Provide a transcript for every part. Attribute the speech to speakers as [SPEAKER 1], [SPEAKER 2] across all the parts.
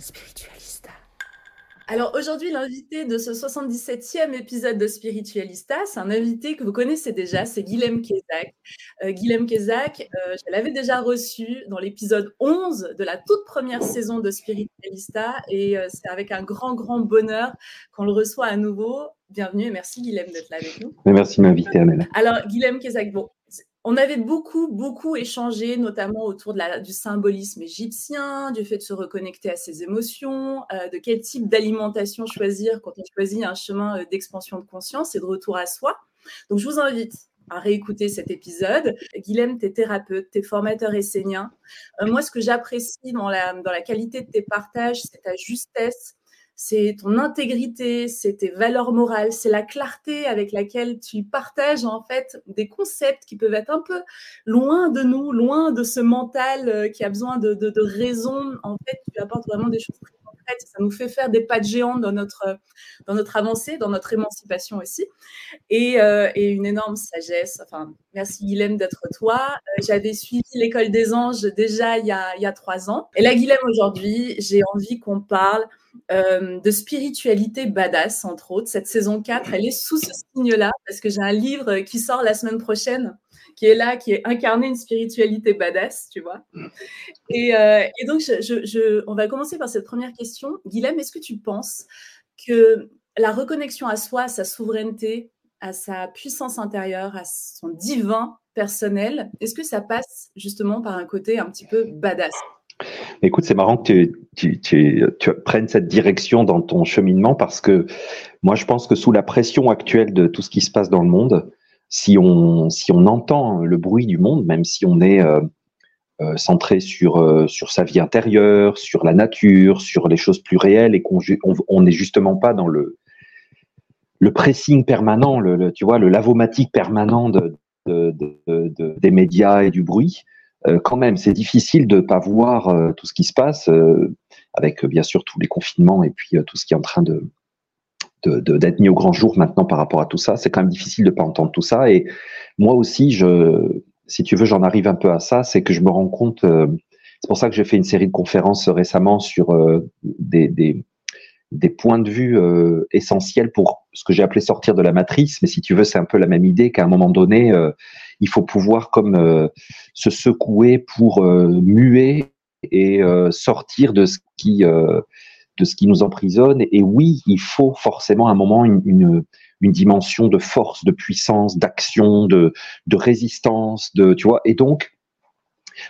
[SPEAKER 1] Spiritualista. Alors aujourd'hui, l'invité de ce 77e épisode de Spiritualista, c'est un invité que vous connaissez déjà, c'est Guilhem Kézak. Euh, Guilhem Kézak, euh, je l'avais déjà reçu dans l'épisode 11 de la toute première saison de Spiritualista et euh, c'est avec un grand, grand bonheur qu'on le reçoit à nouveau. Bienvenue et merci Guilhem d'être là avec nous.
[SPEAKER 2] Merci de m'inviter, Amel.
[SPEAKER 1] Alors, Guilhem Kézak, bon, on avait beaucoup, beaucoup échangé, notamment autour de la, du symbolisme égyptien, du fait de se reconnecter à ses émotions, euh, de quel type d'alimentation choisir quand on choisit un chemin euh, d'expansion de conscience et de retour à soi. Donc, je vous invite à réécouter cet épisode. Guilhem, tu es thérapeute, tu es formateur essénien. Euh, moi, ce que j'apprécie dans la, dans la qualité de tes partages, c'est ta justesse, c'est ton intégrité, c'est tes valeurs morales, c'est la clarté avec laquelle tu partages en fait des concepts qui peuvent être un peu loin de nous, loin de ce mental euh, qui a besoin de, de, raison. En fait, tu apportes vraiment des choses très concrètes. Ça nous fait faire des pas de géant dans notre, dans notre avancée, dans notre émancipation aussi. Et, euh, et une énorme sagesse. Enfin, merci Guilhem d'être toi. Euh, J'avais suivi l'école des anges déjà il y a, il y a trois ans. Et là, Guilhem, aujourd'hui, j'ai envie qu'on parle euh, de spiritualité badass, entre autres. Cette saison 4, elle est sous ce signe-là, parce que j'ai un livre qui sort la semaine prochaine, qui est là, qui est incarné une spiritualité badass, tu vois. Et, euh, et donc, je, je, je, on va commencer par cette première question. Guilhem, est-ce que tu penses que la reconnexion à soi, à sa souveraineté, à sa puissance intérieure, à son divin personnel, est-ce que ça passe justement par un côté un petit peu badass?
[SPEAKER 2] Écoute, c'est marrant que tu, prennes cette direction dans ton cheminement parce que moi, je pense que sous la pression actuelle de tout ce qui se passe dans le monde, si on, entend le bruit du monde, même si on est euh, euh, centré sur, euh, sur sa vie intérieure, sur la nature, sur les choses plus réelles et qu'on on n'est justement pas dans le, pressing permanent, le, le, lavomatique permanent de, de, de, des médias et du bruit, quand même, c'est difficile de ne pas voir euh, tout ce qui se passe, euh, avec bien sûr tous les confinements et puis tout ce qui est en train de d'être mis au grand jour maintenant par rapport à tout ça. C'est quand même difficile de ne pas entendre tout ça. Et moi aussi, je, si tu veux, j'en arrive un peu à ça, c'est que je me rends compte. c'est pour ça que j'ai fait une série de conférences récemment sur des, points de vue euh, essentiels pour ce que j'ai appelé sortir de la matrice. Mais si tu veux, c'est un peu la même idée qu'à un moment donné, euh, il faut pouvoir comme euh, se secouer pour muer et sortir de ce qui de ce qui nous emprisonne. Et oui, il faut forcément à un moment une, une, une dimension de force, de puissance, d'action, de, de résistance, de tu vois. Et donc,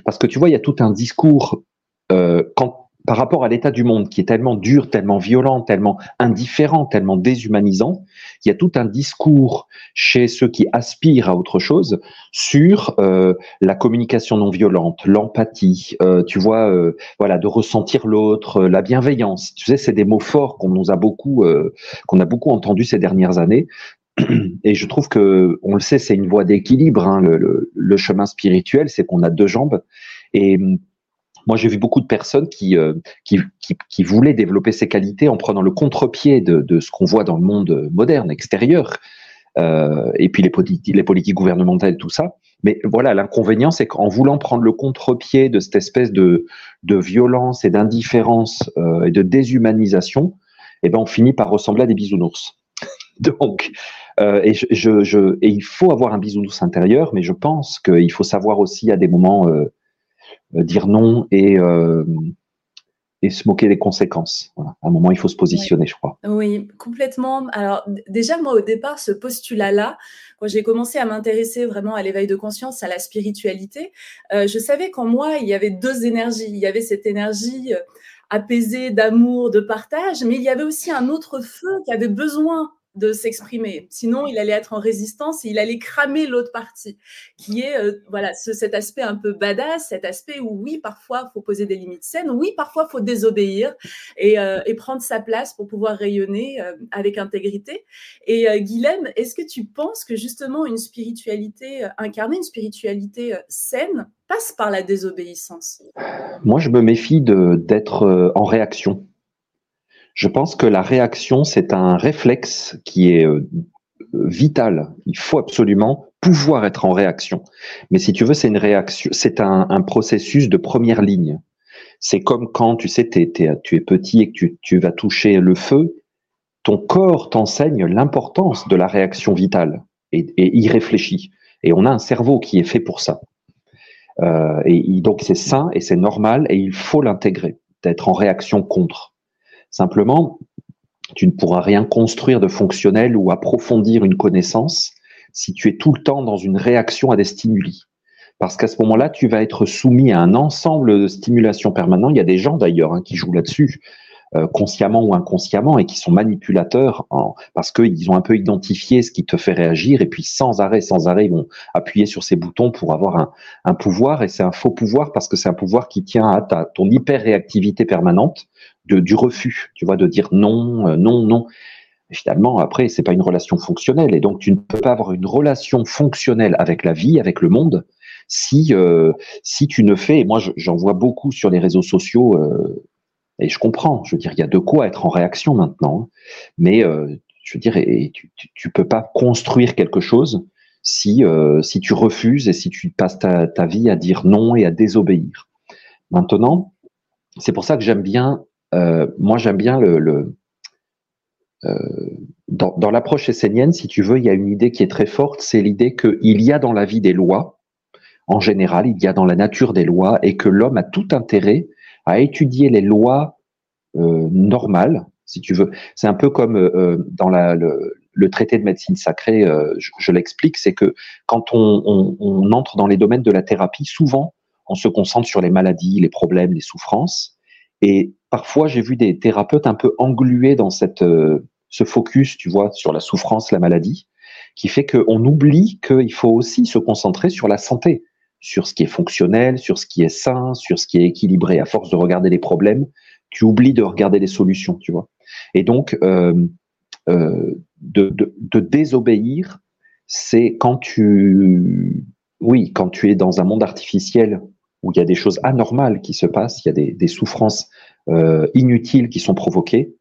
[SPEAKER 2] parce que tu vois, il y a tout un discours quand par rapport à l'état du monde qui est tellement dur, tellement violent, tellement indifférent, tellement déshumanisant, il y a tout un discours chez ceux qui aspirent à autre chose sur euh, la communication non violente, l'empathie, euh, tu vois, euh, voilà, de ressentir l'autre, euh, la bienveillance. Tu sais, c'est des mots forts qu'on nous a beaucoup, euh, qu'on a beaucoup entendu ces dernières années. Et je trouve que, on le sait, c'est une voie d'équilibre. Hein, le, le, le chemin spirituel, c'est qu'on a deux jambes. Et Moi, j'ai vu beaucoup de personnes qui, euh, qui, qui, qui, voulaient développer ces qualités en prenant le contre-pied de, de, ce qu'on voit dans le monde moderne, extérieur, euh, et puis les, politiques, les politiques gouvernementales, tout ça. Mais voilà, l'inconvénient, c'est qu'en voulant prendre le contre-pied de cette espèce de, de violence et d'indifférence euh, et de déshumanisation, eh ben, on finit par ressembler à des bisounours. Donc, et, je, et il faut avoir un bisounours intérieur, mais je pense qu'il faut savoir aussi à des moments dire non et, euh, et se moquer des conséquences. Voilà. À un moment, il faut se positionner,
[SPEAKER 1] oui.
[SPEAKER 2] je crois.
[SPEAKER 1] Oui, complètement. Alors, déjà, moi, au départ, ce postulat-là, quand j'ai commencé à m'intéresser vraiment à l'éveil de conscience, à la spiritualité, euh, je savais qu'en moi, il y avait deux énergies. Il y avait cette énergie euh, apaisée d'amour, de partage, mais il y avait aussi un autre feu qui avait besoin de s'exprimer. Sinon, il allait être en résistance et il allait cramer l'autre partie, qui est euh, voilà ce, cet aspect un peu badass, cet aspect où oui, parfois, faut poser des limites saines, oui, parfois, faut désobéir et, euh, prendre sa place pour pouvoir rayonner euh, avec intégrité. Et Guilhem, est-ce que tu penses que justement une spiritualité incarnée, une spiritualité saine, passe par la désobéissance?
[SPEAKER 2] Moi, je me méfie d'être en réaction je pense que la réaction, c'est un réflexe qui est euh, vital. Il faut absolument pouvoir être en réaction. Mais si tu veux, c'est une réaction, c'est un, processus de première ligne. C'est comme quand tu sais, es, tu es petit et que tu, tu vas toucher le feu, ton corps t'enseigne l'importance de la réaction vitale et, et y réfléchit. Et on a un cerveau qui est fait pour ça. Euh, et donc c'est sain et c'est normal et il faut l'intégrer, d'être en réaction contre. Simplement, tu ne pourras rien construire de fonctionnel ou approfondir une connaissance si tu es tout le temps dans une réaction à des stimuli. Parce qu'à ce moment-là, tu vas être soumis à un ensemble de stimulations permanentes. Il y a des gens d'ailleurs hein, qui jouent là-dessus, euh, consciemment ou inconsciemment, et qui sont manipulateurs parce qu'ils ont un peu identifié ce qui te fait réagir, et puis sans arrêt, sans arrêt, ils vont appuyer sur ces boutons pour avoir un, pouvoir, et c'est un faux pouvoir parce que c'est un pouvoir qui tient à ton hyper-réactivité permanente de, du refus, tu vois, de dire non, euh, non, non. Et finalement, après, c'est pas une relation fonctionnelle, et donc tu ne peux pas avoir une relation fonctionnelle avec la vie, avec le monde, si euh, si tu ne fais. Moi, j'en vois beaucoup sur les réseaux sociaux, euh, et je comprends. Je veux dire, il y a de quoi être en réaction maintenant, hein. mais euh, je veux dire, et tu, tu, tu, peux pas construire quelque chose si euh, si tu refuses et si tu passes ta, ta vie à dire non et à désobéir. Maintenant, c'est pour ça que j'aime bien euh, moi, j'aime bien le, euh, dans, l'approche essénienne, si tu veux, il y a une idée qui est très forte, c'est l'idée qu'il y a dans la vie des lois, en général, il y a dans la nature des lois, et que l'homme a tout intérêt à étudier les lois euh, normales, si tu veux. C'est un peu comme dans le, traité de médecine sacrée, je, l'explique, c'est que quand on entre dans les domaines de la thérapie, souvent, on se concentre sur les maladies, les problèmes, les souffrances, et parfois, j'ai vu des thérapeutes un peu englués dans cette, euh, ce focus, tu vois, sur la souffrance, la maladie, qui fait qu'on oublie qu'il faut aussi se concentrer sur la santé, sur ce qui est fonctionnel, sur ce qui est sain, sur ce qui est équilibré. À force de regarder les problèmes, tu oublies de regarder les solutions, tu vois. Et donc, euh, euh, de, de, de désobéir, c'est quand tu, oui, quand tu es dans un monde artificiel où il y a des choses anormales qui se passent, il y a des, des souffrances euh, inutiles qui sont provoquées.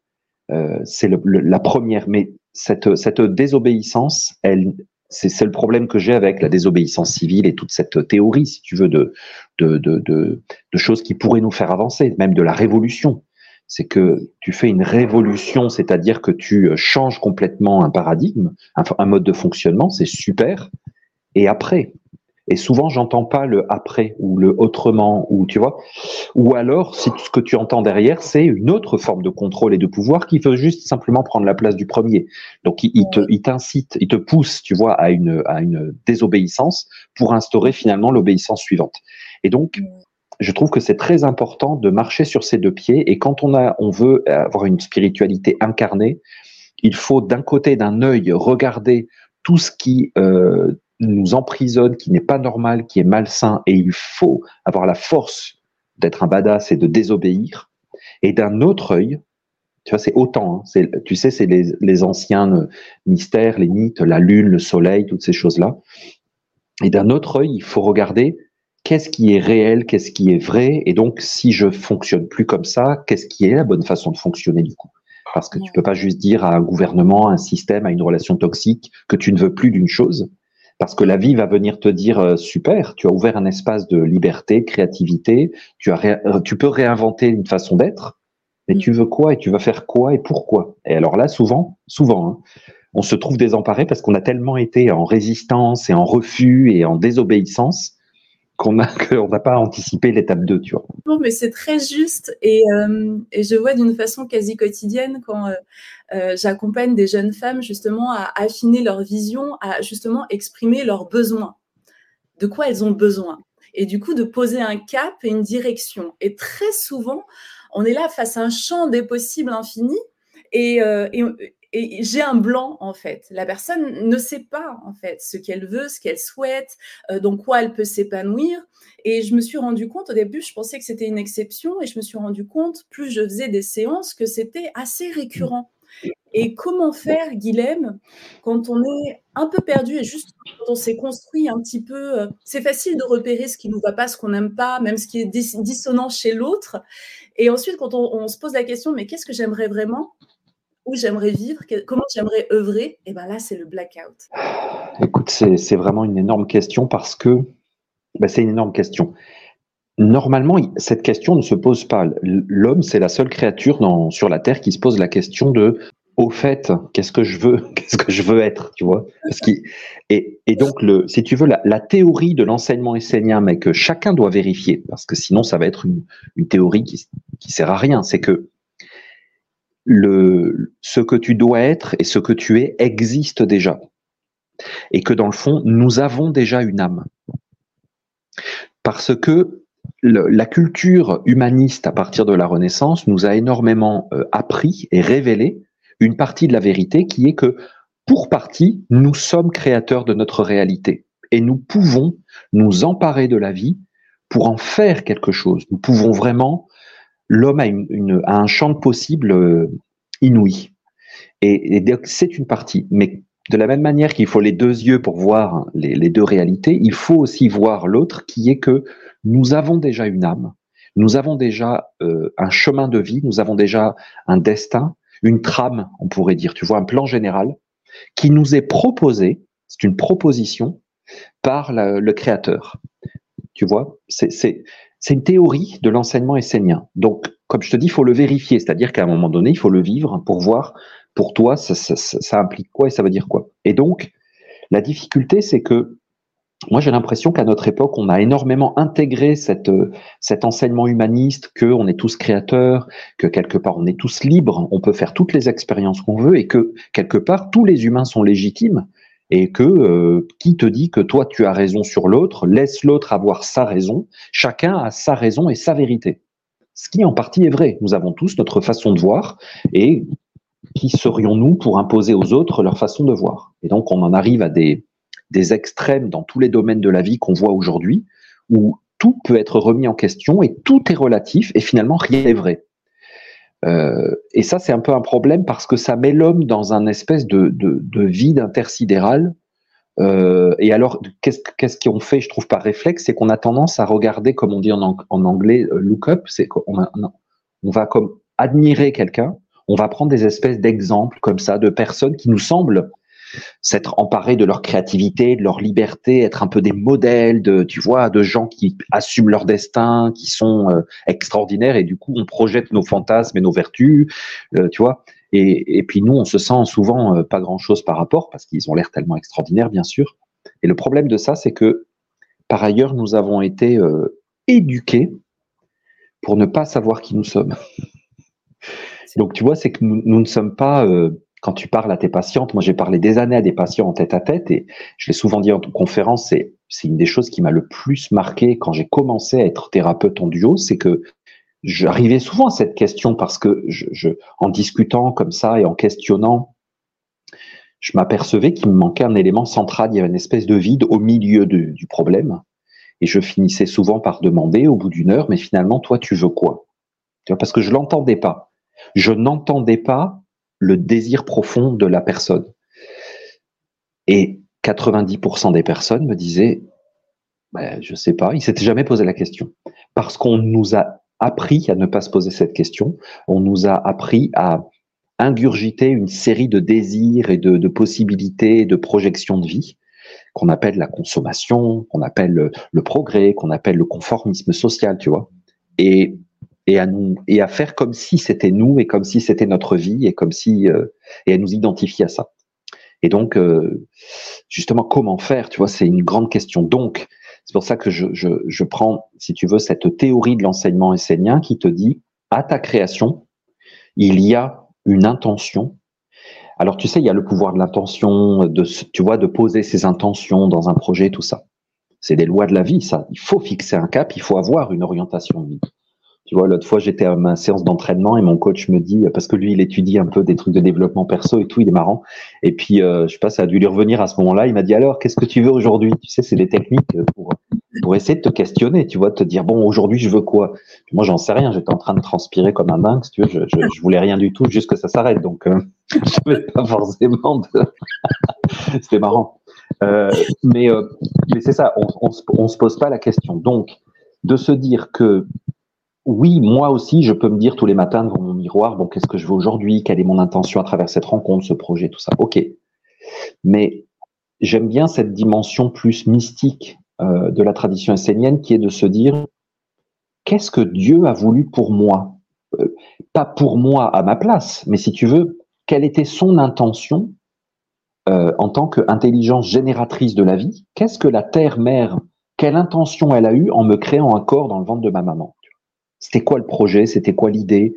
[SPEAKER 2] Euh, c'est la première. Mais cette, cette désobéissance, elle, c'est le problème que j'ai avec la désobéissance civile et toute cette théorie, si tu veux, de, de, de, de, de choses qui pourraient nous faire avancer, même de la révolution. C'est que tu fais une révolution, c'est-à-dire que tu changes complètement un paradigme, un, un mode de fonctionnement, c'est super. Et après, et souvent, j'entends pas le après ou le autrement ou tu vois. Ou alors, si ce que tu entends derrière, c'est une autre forme de contrôle et de pouvoir qui veut juste simplement prendre la place du premier. Donc, il, il te, il t'incite, il te pousse, tu vois, à une, à une désobéissance pour instaurer finalement l'obéissance suivante. Et donc, je trouve que c'est très important de marcher sur ces deux pieds. Et quand on a, on veut avoir une spiritualité incarnée, il faut d'un côté, d'un œil, regarder tout ce qui euh, nous emprisonne, qui n'est pas normal, qui est malsain, et il faut avoir la force d'être un badass et de désobéir. Et d'un autre œil, tu vois, c'est autant, hein, tu sais, c'est les, les, anciens mystères, les mythes, la lune, le soleil, toutes ces choses-là. Et d'un autre œil, il faut regarder qu'est-ce qui est réel, qu'est-ce qui est vrai, et donc si je fonctionne plus comme ça, qu'est-ce qui est la bonne façon de fonctionner du coup? Parce que tu peux pas juste dire à un gouvernement, à un système, à une relation toxique que tu ne veux plus d'une chose, parce que la vie va venir te dire euh, super, tu as ouvert un espace de liberté, créativité, tu as euh, tu peux réinventer une façon d'être, mais tu veux quoi et tu vas faire quoi et pourquoi? Et alors là, souvent, souvent, hein, on se trouve désemparé parce qu'on a tellement été en résistance et en refus et en désobéissance qu'on n'a pas anticipé l'étape 2, tu vois.
[SPEAKER 1] Non, mais c'est très juste et, euh, et je vois d'une façon quasi quotidienne quand euh, euh, j'accompagne des jeunes femmes justement à affiner leur vision, à justement exprimer leurs besoins, de quoi elles ont besoin. Et du coup, de poser un cap et une direction. Et très souvent, on est là face à un champ des possibles infinis et, et, et j'ai un blanc en fait. La personne ne sait pas en fait ce qu'elle veut, ce qu'elle souhaite, euh, dans quoi elle peut s'épanouir. Et je me suis rendu compte au début, je pensais que c'était une exception, et je me suis rendu compte plus je faisais des séances que c'était assez récurrent. Et comment faire, Guilhem, quand on est un peu perdu et juste quand on s'est construit un petit peu, euh, c'est facile de repérer ce qui ne nous va pas, ce qu'on n'aime pas, même ce qui est dissonant chez l'autre. Et ensuite, quand on, on se pose la question, mais qu'est-ce que j'aimerais vraiment? J'aimerais vivre, comment j'aimerais œuvrer, et bien là, c'est le blackout.
[SPEAKER 2] Écoute, c'est vraiment une énorme question parce que ben, c'est une énorme question. Normalement, cette question ne se pose pas. L'homme, c'est la seule créature sur la Terre qui se pose la question de au fait, qu'est-ce que je veux, qu'est-ce que je veux être, tu vois? Et, donc, le, si tu veux, la, théorie de l'enseignement essénien, mais que chacun doit vérifier, parce que sinon, ça va être une, une théorie qui, qui sert à rien, c'est que ce que tu dois être et ce que tu es existe déjà. Et que dans le fond, nous avons déjà une âme. Parce que la culture humaniste à partir de la Renaissance nous a énormément euh, appris et révélé une partie de la vérité qui est que, pour partie, nous sommes créateurs de notre réalité et nous pouvons nous emparer de la vie pour en faire quelque chose. Nous pouvons vraiment l'homme a, un champ de possibles euh, inouï. Et, c'est une partie. Mais de la même manière qu'il faut les deux yeux pour voir les, deux réalités, il faut aussi voir l'autre qui est que nous avons déjà une âme, nous avons déjà euh, un chemin de vie, nous avons déjà un destin, une trame, on pourrait dire, tu vois, un plan général qui nous est proposé, c'est une proposition par le Créateur. Tu vois, c'est c'est une théorie de l'enseignement essénien. Donc, comme je te dis, il faut le vérifier, c'est-à-dire qu'à un moment donné, il faut le vivre pour voir, pour toi, ça, ça, implique quoi et ça veut dire quoi. Et donc, la difficulté, c'est que moi, j'ai l'impression qu'à notre époque, on a énormément intégré cette, cet enseignement humaniste, que on est tous créateurs, que quelque part on est tous libres, on peut faire toutes les expériences qu'on veut, et que quelque part tous les humains sont légitimes, et que euh, qui te dit que toi tu as raison sur l'autre, laisse l'autre avoir sa raison, chacun a sa raison et sa vérité. Ce qui en partie est vrai. Nous avons tous notre façon de voir et qui serions-nous pour imposer aux autres leur façon de voir? Et donc on en arrive à des, des extrêmes dans tous les domaines de la vie qu'on voit aujourd'hui, où tout peut être remis en question et tout est relatif et finalement rien n'est vrai. Euh, et ça, c'est un peu un problème parce que ça met l'homme dans un espèce de, de, de vide intersidéral. Euh, et alors, qu'est-ce qu'est-ce qu'on fait, je trouve, par réflexe, c'est qu'on a tendance à regarder, comme on dit en, en anglais, euh, look up, c'est qu'on on va comme admirer quelqu'un, on va prendre des espèces d'exemples comme ça de personnes qui nous semblent s'être emparés de leur créativité, de leur liberté, être un peu des modèles de, tu vois, de gens qui assument leur destin, qui sont euh, extraordinaires et du coup on projette nos fantasmes et nos vertus, euh, tu vois. Et, et, puis nous, on se sent souvent euh, pas grand-chose par rapport parce qu'ils ont l'air tellement extraordinaires, bien sûr. Et le problème de ça, c'est que par ailleurs, nous avons été éduqués pour ne pas savoir qui nous sommes. Donc tu vois, c'est que nous, nous, ne sommes pas quand tu parles à tes patientes, moi j'ai parlé des années à des patients en tête à tête et je l'ai souvent dit en conférence, c'est c'est une des choses qui m'a le plus marqué quand j'ai commencé à être thérapeute en duo, c'est que j'arrivais souvent à cette question parce que en discutant comme ça et en questionnant, je m'apercevais qu'il me manquait un élément central, il y avait une espèce de vide au milieu du problème et je finissais souvent par demander au bout d'une heure, mais finalement toi tu veux quoi? Parce que je l'entendais pas. Je n'entendais pas le désir profond de la personne. Et 90% des personnes me disaient, ben, Je sais pas. Il s'était jamais posé la question. Parce qu'on nous a appris à ne pas se poser cette question. On nous a appris à ingurgiter une série de désirs et de, de possibilités, de projections de vie qu'on appelle la consommation, qu'on appelle le, le progrès, qu'on appelle le conformisme social, tu vois. Et et à nous et à faire comme si c'était nous et comme si c'était notre vie et comme si euh, et à nous identifier à ça. Et donc euh, justement comment faire, tu vois, c'est une grande question. Donc c'est pour ça que je, je, je, prends, si tu veux, cette théorie de l'enseignement essénien qui te dit à ta création, il y a une intention. Alors tu sais, il y a le pouvoir de l'intention, de tu vois, de poser ses intentions dans un projet, tout ça. C'est des lois de la vie, ça. Il faut fixer un cap, il faut avoir une orientation de vie. Tu vois, l'autre fois, j'étais à ma séance d'entraînement et mon coach me dit, parce que lui, il étudie un peu des trucs de développement perso et tout, il est marrant. Et puis, euh, je sais pas, ça a dû lui revenir à ce moment-là. Il m'a dit, alors, qu'est-ce que tu veux aujourd'hui? Tu sais, c'est des techniques pour, pour essayer de te questionner, tu vois, de te dire, bon, aujourd'hui, je veux quoi? Moi, j'en sais rien. J'étais en train de transpirer comme un dingue, tu veux. Je, je, voulais rien du tout, juste que ça s'arrête. Donc, euh, je vais pas forcément de... C'était marrant. Euh, mais, euh, mais c'est ça, on, on se pose pas la question. Donc, de se dire que oui, moi aussi, je peux me dire tous les matins devant mon miroir, bon, qu'est-ce que je veux aujourd'hui, quelle est mon intention à travers cette rencontre, ce projet, tout ça? Ok. Mais j'aime bien cette dimension plus mystique euh, de la tradition essénienne qui est de se dire, qu'est-ce que Dieu a voulu pour moi? Euh, Pas pour moi à ma place, mais si tu veux, quelle était son intention euh, en tant qu'intelligence génératrice de la vie? Qu'est-ce que la terre-mère, quelle intention elle a eue en me créant un corps dans le ventre de ma maman? C'était quoi le projet? C'était quoi l'idée?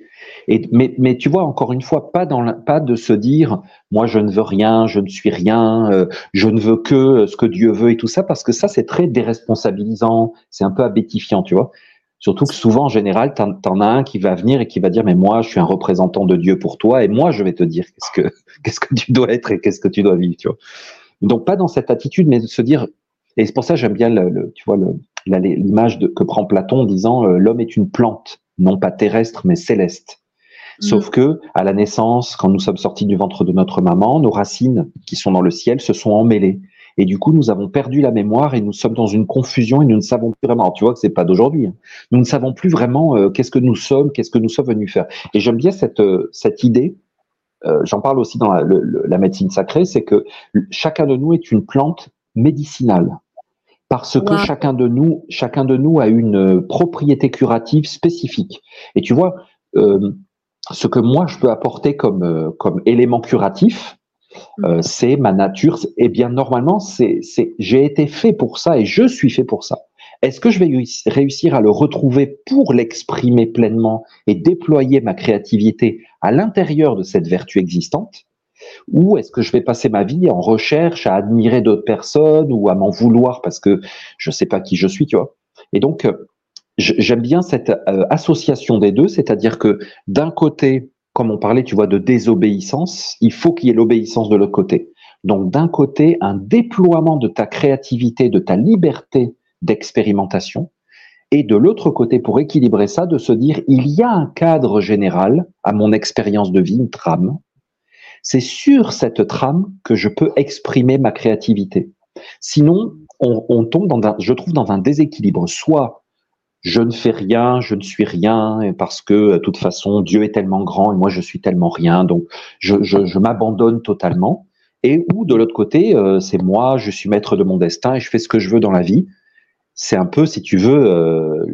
[SPEAKER 2] Mais, tu vois encore une fois pas dans pas de se dire moi je ne veux rien, je ne suis rien, euh, je ne veux que ce que Dieu veut et tout ça parce que ça c'est très déresponsabilisant, c'est un peu abétifiant, tu vois. Surtout que souvent en général t'en, en as un qui va venir et qui va dire mais moi je suis un représentant de Dieu pour toi et moi je vais te dire qu'est-ce que qu'est-ce que tu dois être et qu'est-ce que tu dois vivre, tu vois. Donc pas dans cette attitude mais de se dire et c'est pour ça que j'aime bien le tu vois le l'image que prend Platon en disant euh, l'homme est une plante, non pas terrestre mais céleste. Mm. Sauf que à la naissance, quand nous sommes sortis du ventre de notre maman, nos racines qui sont dans le ciel se sont emmêlées. Et du coup, nous avons perdu la mémoire et nous sommes dans une confusion et nous ne savons plus vraiment. Alors, tu vois que c'est pas d'aujourd'hui. Hein. Nous ne savons plus vraiment euh, qu'est-ce que nous sommes, qu'est-ce que nous sommes venus faire. Et j'aime bien cette euh, cette idée. J'en parle aussi dans la, la médecine sacrée, c'est que chacun de nous est une plante médicinale parce que chacun de nous, chacun de nous a une euh, propriété curative spécifique. Et tu vois, euh, ce que moi je peux apporter comme euh, comme élément curatif, euh, mm. c'est ma nature. Et eh bien normalement, c'est c'est j'ai été fait pour ça et je suis fait pour ça. Est-ce que je vais réussir à le retrouver pour l'exprimer pleinement et déployer ma créativité à l'intérieur de cette vertu existante? Ou est-ce que je vais passer ma vie en recherche à admirer d'autres personnes ou à m'en vouloir parce que je sais pas qui je suis, tu vois? Et donc, euh, j'aime bien cette euh, association des deux, c'est-à-dire que d'un côté, comme on parlait, tu vois, de désobéissance, il faut qu'il y ait l'obéissance de l'autre côté. Donc, d'un côté, un déploiement de ta créativité, de ta liberté d'expérimentation, et de l'autre côté, pour équilibrer ça, de se dire, il y a un cadre général à mon expérience de vie, une trame, c'est sur cette trame que je peux exprimer ma créativité. Sinon, on, tombe dans un, je trouve, dans un déséquilibre. Soit je ne fais rien, je ne suis rien, parce que de toute façon, Dieu est tellement grand et moi je suis tellement rien, donc je, m'abandonne totalement. Et ou de l'autre côté, euh, c'est moi, je suis maître de mon destin et je fais ce que je veux dans la vie c'est un peu, si tu veux, euh,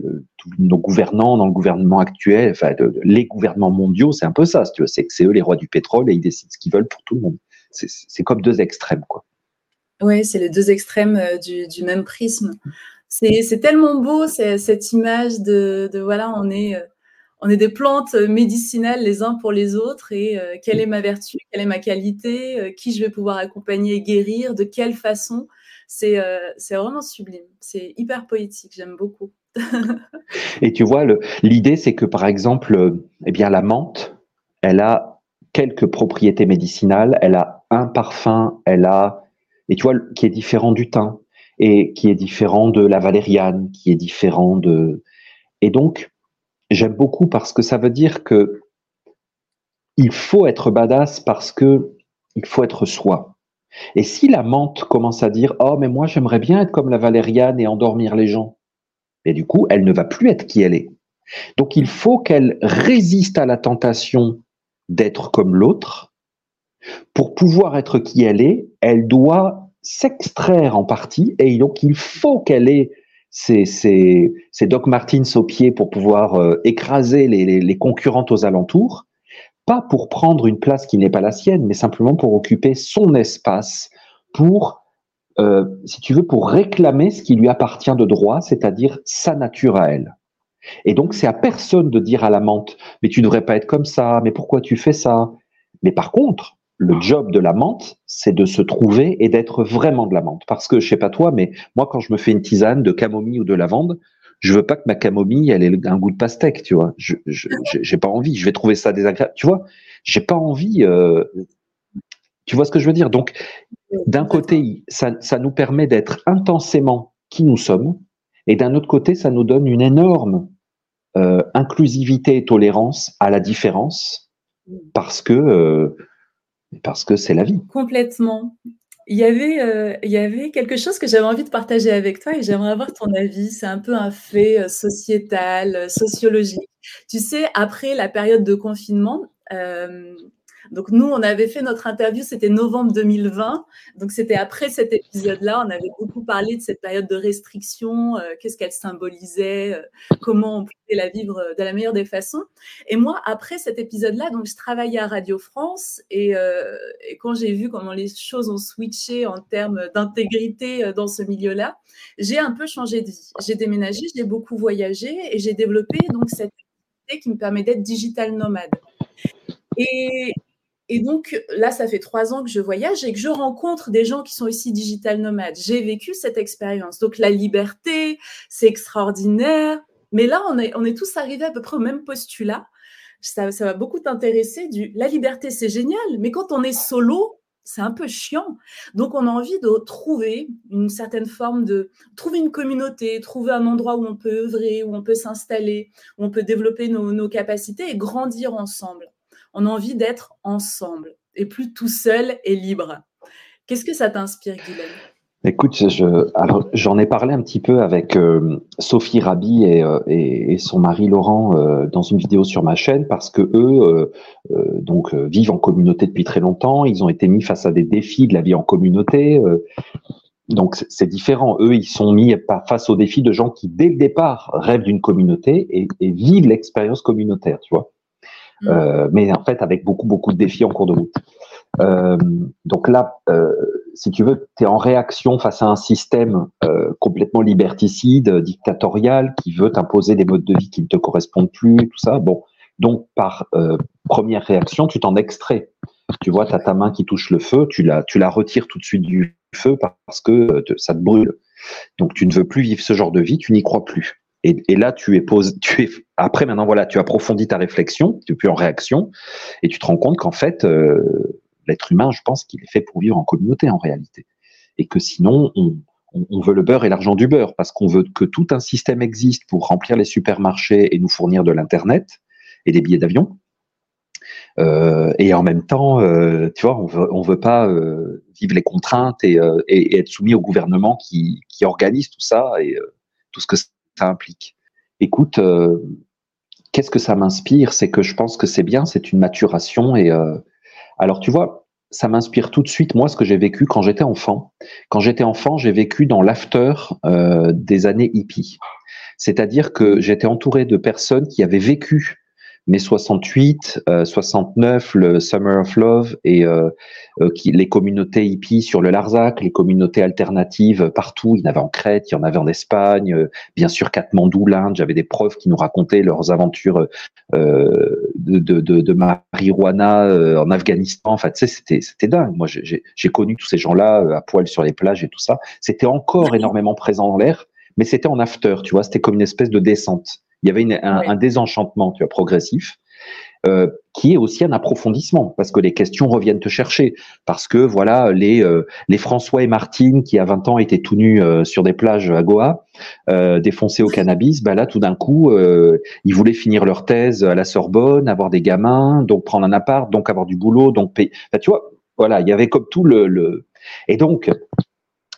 [SPEAKER 2] nos gouvernants dans le gouvernement actuel, enfin les gouvernements mondiaux, c'est un peu ça. Si tu veux, c'est que c'est eux les rois du pétrole et ils décident ce qu'ils veulent pour tout le monde. C'est comme deux extrêmes, quoi.
[SPEAKER 1] Oui, c'est les deux extrêmes euh, du, du même prisme. C'est tellement beau cette image de, de, voilà, on est euh, on est des plantes médicinales les uns pour les autres et quelle est ma vertu, quelle est ma qualité, qui je vais pouvoir accompagner et guérir, de quelle façon. Euh, c'est vraiment sublime. C'est hyper poétique. J'aime beaucoup.
[SPEAKER 2] Et tu vois, l'idée, c'est que par exemple, euh, eh bien, la menthe, elle a quelques propriétés médicinales. Elle a un parfum, elle a, et tu vois, qui est différent du thym et qui est différent de la valériane, qui est différent de. Et donc, j'aime beaucoup parce que ça veut dire que il faut être badass parce que il faut être soi. Et si la menthe commence à dire Oh, mais moi j'aimerais bien être comme la valériane et endormir les gens, et du coup, elle ne va plus être qui elle est. Donc il faut qu'elle résiste à la tentation d'être comme l'autre. Pour pouvoir être qui elle est, elle doit s'extraire en partie, et donc il faut qu'elle ait ses, Doc Martens au pied pour pouvoir euh, écraser les, les concurrentes aux alentours pas pour prendre une place qui n'est pas la sienne, mais simplement pour occuper son espace, pour, euh, si tu veux, pour réclamer ce qui lui appartient de droit, c'est-à-dire sa nature à elle. Et donc, c'est à personne de dire à la menthe, mais tu devrais pas être comme ça, mais pourquoi tu fais ça? Mais par contre, le job de la menthe, c'est de se trouver et d'être vraiment de la menthe. Parce que, je sais pas toi, mais moi, quand je me fais une tisane de camomille ou de lavande, je veux pas que ma camomille elle ait un goût de pastèque, tu vois. Je j'ai pas envie. Je vais trouver ça désagréable, tu vois. J'ai pas envie. Euh, tu vois ce que je veux dire? Donc, d'un côté, ça, ça nous permet d'être intensément qui nous sommes, et d'un autre côté, ça nous donne une énorme euh, inclusivité et tolérance à la différence, parce que euh, parce que c'est la vie.
[SPEAKER 1] Complètement. Il y, avait, euh, il y avait quelque chose que j'avais envie de partager avec toi et j'aimerais avoir ton avis. C'est un peu un fait euh, sociétal, euh, sociologique. Tu sais, après la période de confinement, donc nous, on avait fait notre interview, c'était novembre 2020. Donc c'était après cet épisode-là, on avait beaucoup parlé de cette période de restriction, euh, qu'est-ce qu'elle symbolisait, euh, comment on pouvait la vivre euh, de la meilleure des façons. Et moi, après cet épisode-là, donc je travaillais à Radio France et, quand j'ai vu comment les choses ont switché en termes d'intégrité dans ce milieu-là, j'ai un peu changé de vie. J'ai déménagé, j'ai beaucoup voyagé et j'ai développé donc cette qui me permet d'être digital nomade. Et, et donc là, ça fait trois ans que je voyage et que je rencontre des gens qui sont ici digital nomades. J'ai vécu cette expérience. Donc la liberté, c'est extraordinaire. Mais là, on est, tous arrivés à peu près au même postulat. Ça, ça va beaucoup t'intéresser. Du, la liberté, c'est génial, mais quand on est solo, c'est un peu chiant. Donc, on a envie de trouver une certaine forme de trouver une communauté, trouver un endroit où on peut œuvrer, où on peut s'installer, où on peut développer nos capacités et grandir ensemble on a envie d'être ensemble et plus tout seul et libre. Qu'est-ce que ça t'inspire, Guylaine?
[SPEAKER 2] Écoute, j'en ai parlé un petit peu avec euh, Sophie Rabi euh, et, son mari Laurent euh, dans une vidéo sur ma chaîne parce que eux vivent en communauté depuis très longtemps. Ils ont été mis face à des défis de la vie en communauté. donc c'est différent. Eux, ils sont mis face aux défis de gens qui dès le départ rêvent d'une communauté et, et vivent l'expérience communautaire. Tu vois. Mm. Euh, mais en fait avec beaucoup beaucoup de défis en cours de route. Euh, donc là, euh, si tu veux, tu es en réaction face à un système complètement liberticide, dictatorial, qui veut t'imposer des modes de vie qui ne te correspondent plus, tout ça. Bon, donc par euh, première réaction, tu t'en extrais. Tu vois, tu as ta main qui touche le feu, tu la, tu la retires tout de suite du feu parce que ça te brûle. Donc tu ne veux plus vivre ce genre de vie, tu n'y crois plus. Et, et, là, tu es posé, tu es après maintenant voilà, tu approfondis ta réflexion, tu es plus en réaction, et tu te rends compte qu'en fait, euh, l'être humain, je pense qu'il est fait pour vivre en communauté en réalité, et que sinon on, on, veut le beurre et l'argent du beurre parce qu'on veut que tout un système existe pour remplir les supermarchés et nous fournir de l'internet et des billets d'avion. Euh, et en même temps, euh, tu vois, on veut, on veut pas euh, vivre les contraintes et, euh, et, et, être soumis au gouvernement qui, qui organise tout ça et tout ce que implique. Écoute, euh, qu'est-ce que ça m'inspire? C'est que je pense que c'est bien, c'est une maturation. Et euh, alors, tu vois, ça m'inspire tout de suite, moi, ce que j'ai vécu quand j'étais enfant. Quand j'étais enfant, j'ai vécu dans l'after euh, des années hippies. C'est-à-dire que j'étais entouré de personnes qui avaient vécu mai 68, 69, le Summer of Love et euh, euh, qui, les communautés hippies sur le Larzac, les communautés alternatives partout. Il y en avait en Crète, il y en avait en Espagne, euh, bien sûr Katmandou, l'Inde. J'avais des profs qui nous racontaient leurs aventures de, de, de, de marijuana en Afghanistan. Tu sais, c'était c'était dingue. Moi, j'ai connu tous ces gens-là à poil sur les plages et tout ça. C'était encore énormément présent dans l'air, mais c'était en after, tu vois. C'était comme une espèce de descente. Il y avait un, désenchantement tu vois, progressif. Euh, qui est aussi un approfondissement parce que les questions reviennent te chercher parce que voilà les euh, les François et Martine qui à 20 ans étaient tout nus euh, sur des plages à Goa défoncés au cannabis bah là tout d'un coup ils voulaient finir leur thèse à la Sorbonne avoir des gamins donc prendre un appart donc avoir du boulot donc payer bah, tu vois voilà il y avait comme tout le, le Et donc,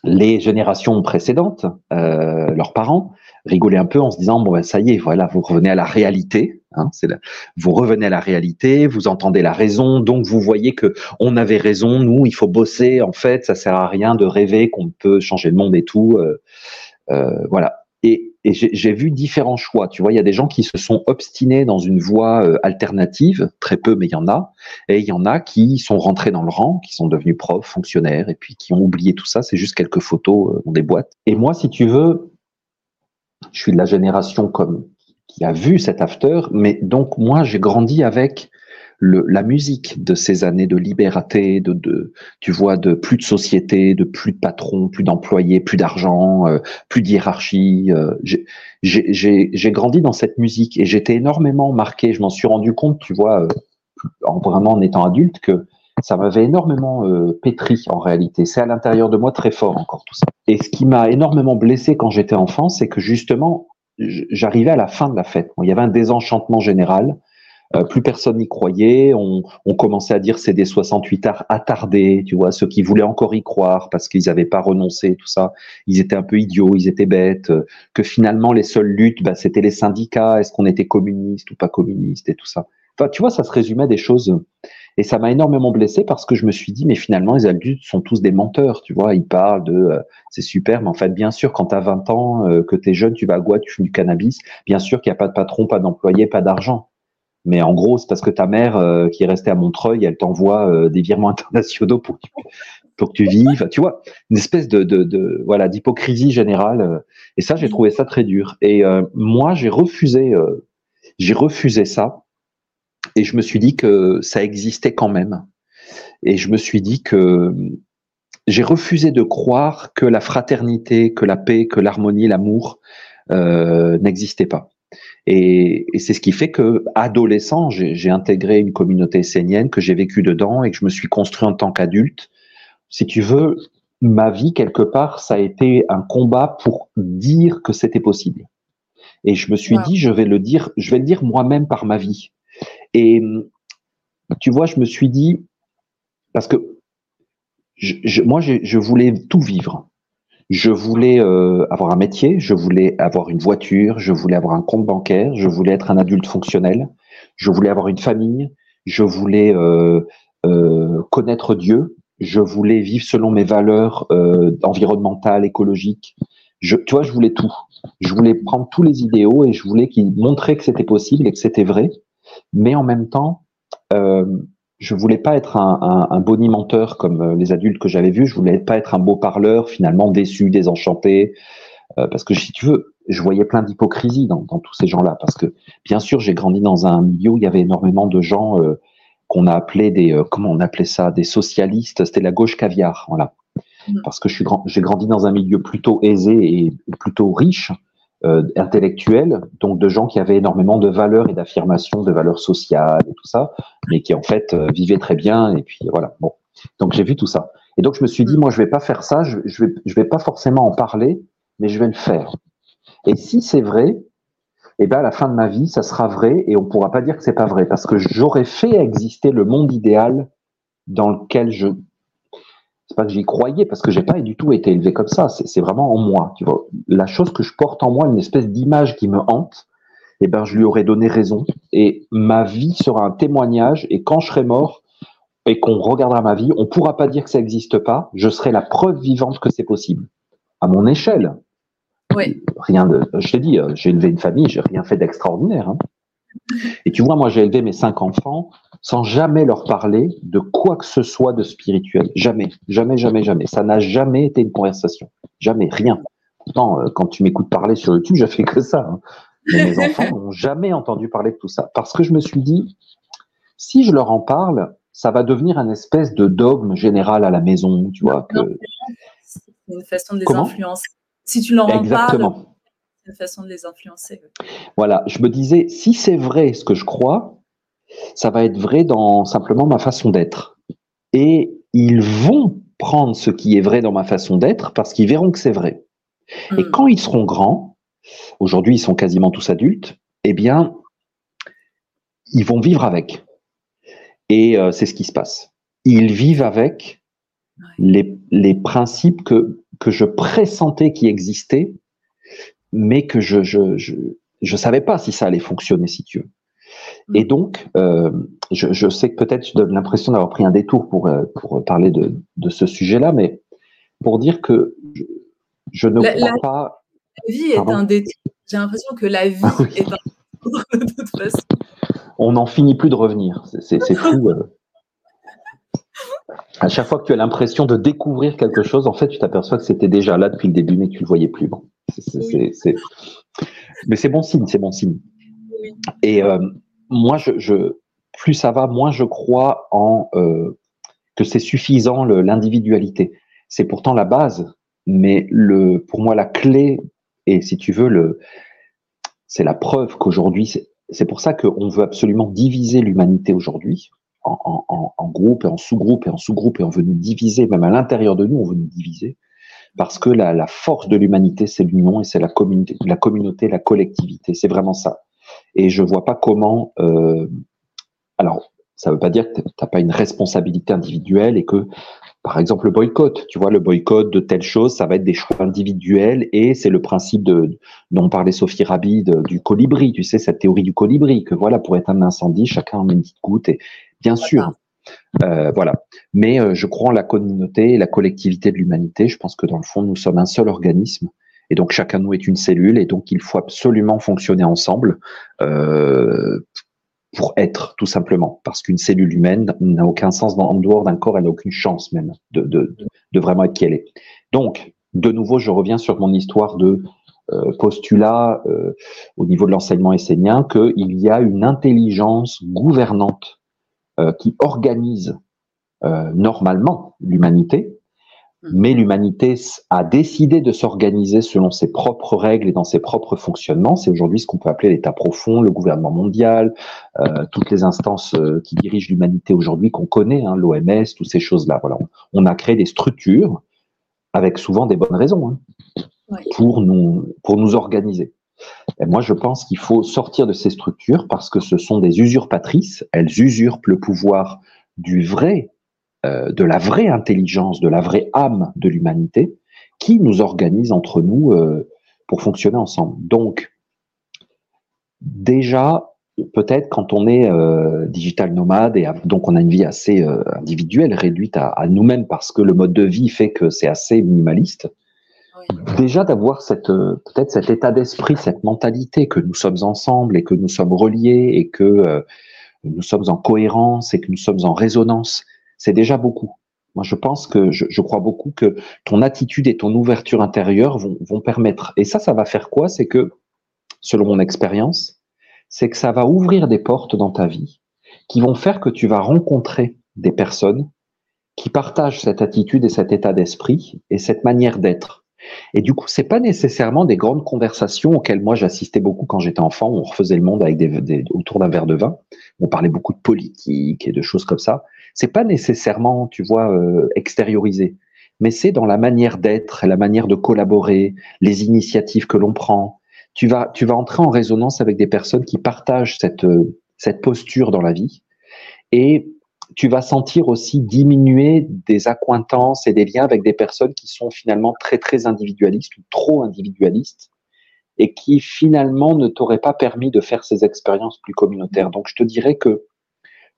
[SPEAKER 2] les générations précédentes, leurs parents, rigolaient un peu en se disant bon ben ça y est, voilà, vous revenez à la réalité. Hein, c'est vous revenez à la réalité, vous entendez la raison, donc vous voyez que on avait raison. Nous, il faut bosser. En fait, ça sert à rien de rêver qu'on peut changer le monde et tout. Euh, euh, voilà. Et, j'ai vu différents choix. Tu vois, il y a des gens qui se sont obstinés dans une voie euh, alternative, très peu, mais il y en a. Et il y en a qui sont rentrés dans le rang, qui sont devenus profs, fonctionnaires, et puis qui ont oublié tout ça. C'est juste quelques photos dans des boîtes. Et moi, si tu veux, je suis de la génération comme qui a vu cet after, mais donc moi j'ai grandi avec le, la musique de ces années de liberté, de, de, tu vois, de plus de société, de plus de patrons, plus d'employés, plus d'argent, euh, plus de hiérarchie. Euh, j'ai grandi dans cette musique et j'étais énormément marqué. Je m'en suis rendu compte, tu vois, euh, en vraiment en étant adulte, que ça m'avait énormément euh, pétri en réalité. C'est à l'intérieur de moi très fort encore tout ça. Et ce qui m'a énormément blessé quand j'étais enfant, c'est que justement, j'arrivais à la fin de la fête. il y avait un désenchantement général. Euh, plus personne n'y croyait. On, on, commençait à dire c'est des 68 arts attardés, tu vois, ceux qui voulaient encore y croire parce qu'ils n'avaient pas renoncé, tout ça. Ils étaient un peu idiots, ils étaient bêtes. que finalement, les seules luttes, bah, c'était les syndicats. Est-ce qu'on était communiste ou pas communiste et tout ça. Enfin, tu vois, ça se résumait des choses et ça m'a énormément blessé parce que je me suis dit, mais finalement, les adultes sont tous des menteurs, tu vois. Ils parlent de, euh, c'est super, mais en fait, bien sûr, quand tu as 20 ans, euh, que tu es jeune, tu vas à Goa, tu fumes du cannabis, bien sûr qu'il n'y a pas de patron, pas d'employé, pas d'argent. Mais en gros, c'est parce que ta mère, euh, qui est restée à Montreuil, elle t'envoie des virements internationaux pour que, tu, pour que tu vives. Tu vois, une espèce de, de, de voilà d'hypocrisie générale. et ça, j'ai trouvé ça très dur. Et moi, j'ai refusé, j'ai refusé ça et je me suis dit que ça existait quand même. Et je me suis dit que j'ai refusé de croire que la fraternité, que la paix, que l'harmonie, l'amour euh, n'existaient pas. Et, c'est ce qui fait que, adolescent, j'ai intégré une communauté essénienne, que j'ai vécu dedans et que je me suis construit en tant qu'adulte. Si tu veux, ma vie, quelque part, ça a été un combat pour dire que c'était possible. Et je me suis dit, je vais le dire, je vais le dire moi-même par ma vie. Et tu vois, je me suis dit, parce que je, moi, je, voulais tout vivre. Je voulais euh, avoir un métier, je voulais avoir une voiture, je voulais avoir un compte bancaire, je voulais être un adulte fonctionnel, je voulais avoir une famille, je voulais euh, euh, connaître Dieu, je voulais vivre selon mes valeurs environnementales, écologiques. Je, tu vois, je voulais tout. Je voulais prendre tous les idéaux et je voulais qu'ils montraient que c'était possible et que c'était vrai mais en même temps, euh, je voulais pas être un, un, un bonimenteur comme euh, les adultes que j'avais vus. Je voulais pas être un beau parleur, finalement déçu, désenchanté, euh, parce que si tu veux, je voyais plein d'hypocrisie dans, dans, tous ces gens-là. Parce que bien sûr, j'ai grandi dans un milieu où il y avait énormément de gens euh, qu'on a appelés des euh, comment on appelait ça, des socialistes. C'était la gauche caviar, voilà. Mmh. Parce que je suis j'ai grandi dans un milieu plutôt aisé et plutôt riche euh, intellectuels, donc de gens qui avaient énormément de valeurs et d'affirmations, de valeurs sociales et tout ça, mais qui en fait euh, vivaient très bien. Et puis voilà. Bon, donc j'ai vu tout ça. Et donc je me suis dit, moi je vais pas faire ça, je, je vais, je vais pas forcément en parler, mais je vais le faire. Et si c'est vrai, eh ben à la fin de ma vie, ça sera vrai et on pourra pas dire que c'est pas vrai parce que j'aurais fait exister le monde idéal dans lequel je c'est pas que j'y croyais parce que j'ai pas du tout été élevé comme ça. C'est vraiment en moi. Tu vois, la chose que je porte en moi, une espèce d'image qui me hante. Eh ben, je lui aurais donné raison. Et ma vie sera un témoignage. Et quand je serai mort et qu'on regardera ma vie, on pourra pas dire que ça n'existe pas. Je serai la preuve vivante que c'est possible. À mon échelle.
[SPEAKER 1] Oui.
[SPEAKER 2] Rien de. Je t'ai dit, euh, j'ai élevé une famille, j'ai rien fait d'extraordinaire. Hein. Et tu vois, moi, j'ai élevé mes cinq enfants sans jamais leur parler de quoi que ce soit de spirituel. Jamais, jamais, jamais, jamais. Ça n'a jamais été une conversation. Jamais, rien. Pourtant, euh, quand tu m'écoutes parler sur YouTube, je fais que ça. Hein. Mais mes enfants n'ont jamais entendu parler de tout ça. Parce que je me suis dit, si je leur en parle, ça va devenir un espèce de dogme général à la maison, tu vois. Que...
[SPEAKER 1] C'est une façon de les influencer. Si tu leur en
[SPEAKER 2] Exactement.
[SPEAKER 1] parles, c'est une façon de les influencer.
[SPEAKER 2] Voilà, je me disais, si c'est vrai ce que je crois, ça va être vrai dans simplement ma façon d'être. Et ils vont prendre ce qui est vrai dans ma façon d'être parce qu'ils verront que c'est vrai. Et hmm. quand ils seront grands, aujourd'hui ils sont quasiment tous adultes, eh bien, ils vont vivre avec. Et euh, c'est ce qui se passe. Ils vivent avec les, les, principes que, que je pressentais qui existaient, mais que je je, je, je savais pas si ça allait fonctionner, si tu veux. Mm. Et donc, euh, je, je, sais que peut-être je donne l'impression d'avoir pris un détour pour, euh, pour parler de, de ce sujet-là, mais pour dire que je, je ne
[SPEAKER 1] la,
[SPEAKER 2] crois
[SPEAKER 1] la,
[SPEAKER 2] pas.
[SPEAKER 1] La vie est Pardon un détour. J'ai l'impression que la vie est un détour de toute façon.
[SPEAKER 2] On n'en finit plus de revenir. C'est fou. Euh. À chaque fois que tu as l'impression de découvrir quelque chose, en fait, tu t'aperçois que c'était déjà là depuis le début, mais que tu le voyais plus. Bon. C est, Mais c'est bon signe, c'est bon signe.
[SPEAKER 1] Oui.
[SPEAKER 2] Et euh, moi, je, je, plus ça va, moins je crois en euh, que c'est suffisant l'individualité. C'est pourtant la base, mais le, pour moi, la clé, et si tu veux, c'est la preuve qu'aujourd'hui, c'est pour ça qu'on veut absolument diviser l'humanité aujourd'hui en, en, en groupe et en sous-groupe et en sous-groupe et on veut nous diviser, même à l'intérieur de nous, on veut nous diviser parce que la, la force de l'humanité, c'est l'union et c'est la communauté, la communauté, la collectivité. C'est vraiment ça. Et je vois pas comment. Euh, alors, ça veut pas dire que t'as pas une responsabilité individuelle et que, par exemple, le boycott. Tu vois, le boycott de telle chose, ça va être des choix individuels et c'est le principe de dont parlait Sophie Rabi de, du colibri. Tu sais, cette théorie du colibri que voilà, pour éteindre l'incendie, chacun en met une petite goutte et bien sûr. Euh, voilà. Mais euh, je crois en la communauté et la collectivité de l'humanité. Je pense que dans le fond, nous sommes un seul organisme. Et donc chacun de nous est une cellule. Et donc il faut absolument fonctionner ensemble euh, pour être, tout simplement. Parce qu'une cellule humaine n'a aucun sens en dehors d'un corps. Elle n'a aucune chance même de, vraiment être qui elle est. Donc, de nouveau, je reviens sur mon histoire de euh, postulat euh, au niveau de l'enseignement essénien qu'il y a une intelligence gouvernante euh, qui organise euh, normalement l'humanité. Mais l'humanité a décidé de s'organiser selon ses propres règles et dans ses propres fonctionnements. C'est aujourd'hui ce qu'on peut appeler l'État profond, le gouvernement mondial, euh, toutes les instances euh, qui dirigent l'humanité aujourd'hui qu'on connaît, hein, l'OMS, toutes ces choses-là. Voilà, on, a créé des structures avec souvent des bonnes raisons hein,
[SPEAKER 1] oui.
[SPEAKER 2] pour nous pour nous organiser. Et moi, je pense qu'il faut sortir de ces structures parce que ce sont des usurpatrices. Elles usurpent le pouvoir du vrai, euh, de la vraie intelligence, de la vraie âme de l'humanité qui nous organise entre nous euh, pour fonctionner ensemble. Donc, déjà, peut-être quand on est euh, digital nomade et donc on a une vie assez euh, individuelle, réduite à, à nous-mêmes parce que le mode de vie fait que c'est assez minimaliste, déjà d'avoir cette peut-être cet état d'esprit, cette mentalité que nous sommes ensemble et que nous sommes reliés et que euh, nous sommes en cohérence et que nous sommes en résonance, c'est déjà beaucoup. Moi, je pense que je, crois beaucoup que ton attitude et ton ouverture intérieure vont, vont permettre. Et ça, ça va faire quoi? C'est que, selon mon expérience, c'est que ça va ouvrir des portes dans ta vie qui vont faire que tu vas rencontrer des personnes qui partagent cette attitude et cet état d'esprit et cette manière d'être. Et du coup, c'est pas nécessairement des grandes conversations auxquelles moi j'assistais beaucoup quand j'étais enfant, on refaisait le monde avec des, autour d'un verre de vin. On parlait beaucoup de politique et de choses comme ça. C'est pas nécessairement, tu vois, euh, extériorisé, mais c'est dans la manière d'être, la manière de collaborer, les initiatives que l'on prend. Tu vas, tu vas entrer en résonance avec des personnes qui partagent cette cette posture dans la vie. Et tu vas sentir aussi diminuer des accointances et des liens avec des personnes qui sont finalement très très individualistes ou trop individualistes et qui finalement ne t'auraient pas permis de faire ces expériences plus communautaires. Donc je te dirais que